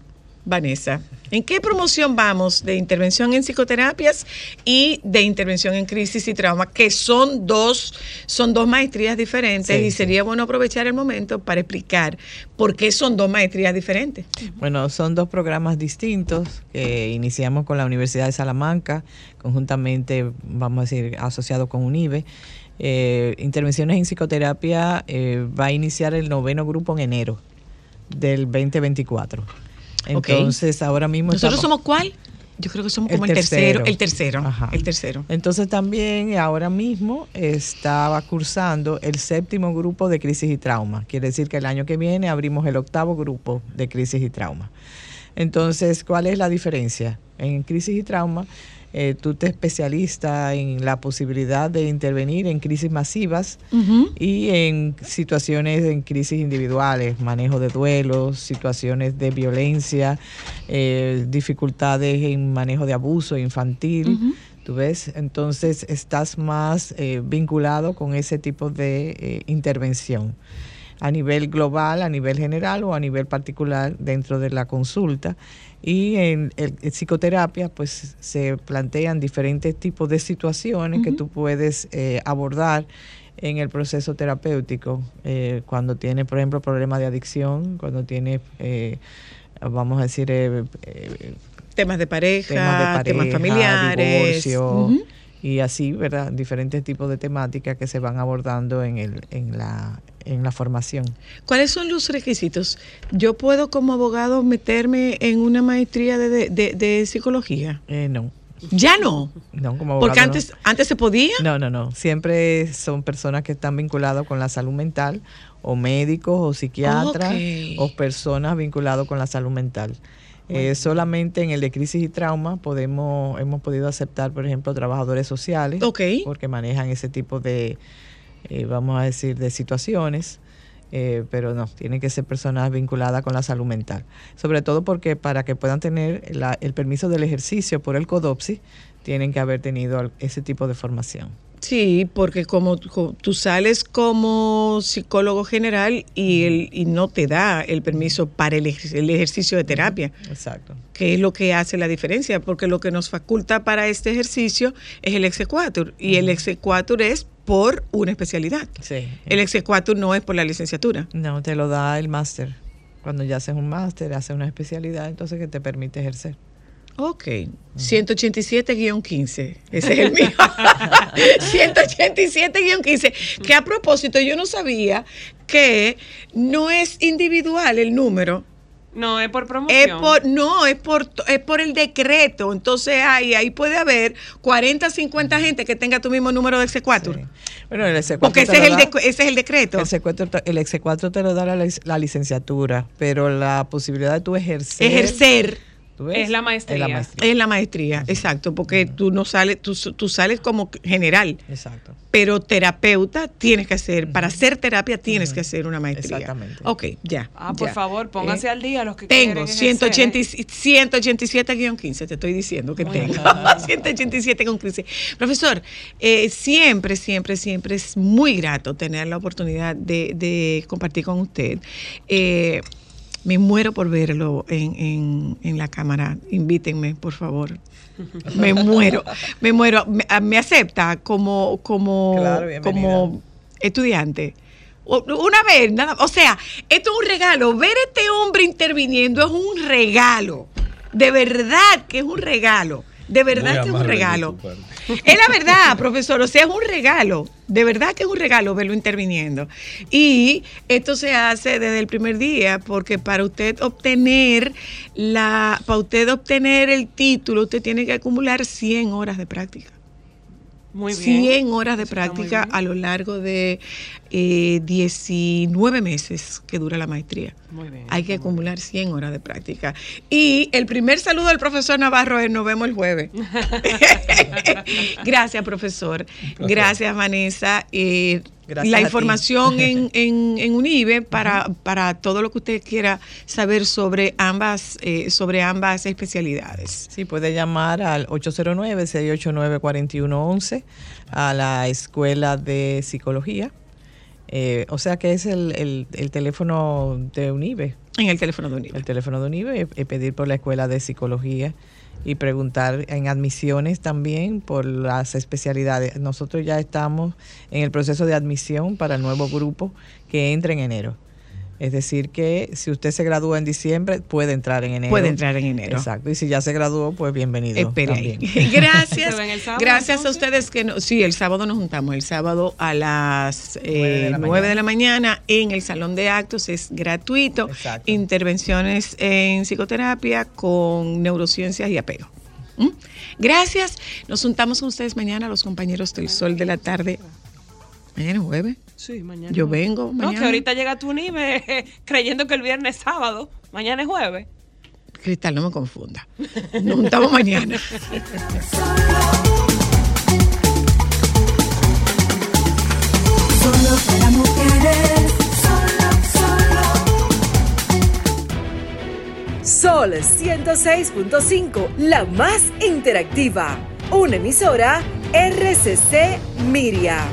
Vanessa? ¿En qué promoción vamos de intervención en psicoterapias y de intervención en crisis y trauma? Que son dos, son dos maestrías diferentes Sí, y sí. sería bueno aprovechar el momento para explicar por qué son dos maestrías diferentes. Bueno, son dos programas distintos que iniciamos con la Universidad de Salamanca, conjuntamente, vamos a decir, asociado con UNIBE. Eh, intervenciones en psicoterapia eh, va a iniciar el noveno grupo en enero del 2024. Entonces, ahora mismo ¿Nosotros estamos- somos cuál? Yo creo que somos como el tercero. tercero. El tercero. Ajá. El tercero. Entonces también ahora mismo estaba cursando el séptimo grupo de crisis y trauma. Quiere decir que el año que viene abrimos el octavo grupo de crisis y trauma. Entonces, ¿cuál es la diferencia? En crisis y trauma, eh, tú te especialistas en la posibilidad de intervenir en crisis masivas y en situaciones en crisis individuales, manejo de duelos, situaciones de violencia, eh, dificultades en manejo de abuso infantil. ¿Tú ves? Entonces estás más eh, vinculado con ese tipo de eh, intervención a nivel global, a nivel general o a nivel particular dentro de la consulta. Y en, el- en psicoterapia, pues se plantean diferentes tipos de situaciones que tú puedes eh, abordar en el proceso terapéutico. eh, cuando tienes, por ejemplo, problemas de adicción, cuando tienes, eh, vamos a decir, eh, eh, Temas de pareja, temas de temas familiares. divorcio. Y así, ¿verdad? Diferentes tipos de temáticas que se van abordando en, el, en, la, en la formación. ¿Cuáles son los requisitos? Yo puedo como abogado meterme en una maestría de, de- psicología. Eh, no, Ya no. no como Porque abogado, antes, antes se podía. No, no, no. Siempre son personas que están vinculadas con la salud mental, o médicos, o psiquiatras, o personas vinculadas con la salud mental. Eh, solamente en el de crisis y trauma podemos, hemos podido aceptar, por ejemplo, trabajadores sociales, porque manejan ese tipo de, eh, vamos a decir, de situaciones. eh, pero no, tienen que ser personas vinculadas con la salud mental. Sobre todo porque para que puedan tener la- el permiso del ejercicio por el CODOPSI, tienen que haber tenido ese tipo de formación. Sí, porque como tú sales como psicólogo general y, el, y no te da el permiso para el, el ejercicio de terapia, Exacto. que es lo que hace la diferencia, porque lo que nos faculta para este ejercicio es el exequatur y el exequatur es por una especialidad. Sí. El exequatur no es por la licenciatura. No, te lo da el máster. Cuando ya haces un máster, haces una especialidad, entonces que te permite ejercer. Ok, 187-15, ese es el mío. 187-15, que a propósito yo no sabía que no es individual el número, No, es por es promoción. por, no, es por, es por el decreto, entonces ahí, ahí puede haber 40, 50 gente que tenga tu mismo número de exequatur, Sí. Bueno, el exequatur porque ese es, el da- de- ese es el decreto, el exequatur te- el exequatur te lo da la, la licenciatura, pero la posibilidad de tú ejercer. ejercer. ¿Tú ves? Es la maestría. Es la maestría. Es la maestría, exacto, porque tú no sales, tú, tú sales como general, Exacto. pero terapeuta tienes que hacer, para hacer terapia tienes que hacer una maestría. Exactamente. Ok, ya. Ah, por favor, pónganse Eh, al día los que Tengo quieren ejercer, 180 ¿eh? 187-15, te estoy diciendo que tengo. 187 con 15. Profesor, eh, siempre, siempre, siempre es muy grato tener la oportunidad de, de compartir con usted. Eh, me muero por verlo en, en- en la cámara. Invítenme, por favor. Me muero, me muero. Me, ah, me acepta como, como, Claro, como estudiante. Una vez, nada. O sea, esto es un regalo. Ver a este hombre interviniendo es un regalo. De verdad que es un regalo. De verdad que es un regalo. Es la verdad, profesor. O sea, es un regalo. De verdad que es un regalo verlo interviniendo. Y esto se hace desde el primer día, porque para usted obtener la, para usted obtener el título, usted tiene que acumular 100 horas de práctica. Muy bien. 100 horas de práctica a lo largo de eh, 19 meses que dura la maestría. Muy bien, Hay que muy acumular 100 horas de práctica. Y el primer saludo del profesor Navarro es nos vemos el jueves. Gracias, profesor. Gracias, Vanessa. Eh, Gracias la información en, en, en Unive para, para todo lo que usted quiera saber sobre ambas, eh, sobre ambas especialidades. Sí, puede llamar al 809-689-4111 a la Escuela de Psicología. Eh, o sea que es el, el- el teléfono de UNIBE. En el teléfono de Unive. El teléfono de UNIBE, eh, pedir por la Escuela de Psicología y preguntar en admisiones también por las especialidades. Nosotros ya estamos en el proceso de admisión para el nuevo grupo que entra en enero. Es decir, que si usted se gradúa en diciembre, puede entrar en enero. Puede entrar en enero. Exacto. Y si ya se graduó, pues bienvenido. También. Gracias. ¿Se ven el sábado, Gracias a ustedes que no, sí, el sábado nos juntamos, el sábado a las Nueve de eh, la 9 de la mañana en el salón de actos, es gratuito. Exacto. Intervenciones en psicoterapia con neurociencias y apego. ¿Mm? Gracias. Nos juntamos con ustedes mañana, los compañeros del sol de la tarde. Mañana es jueves. Sí, mañana. Yo vengo jueves. No, mañana. que ahorita llega tu nivel creyendo que el viernes es sábado. Mañana es jueves. Cristal, no me confunda. Nos juntamos mañana. Solo para mujeres, solo, solo. Sol 106.5, la más interactiva. Una emisora RCC Miria.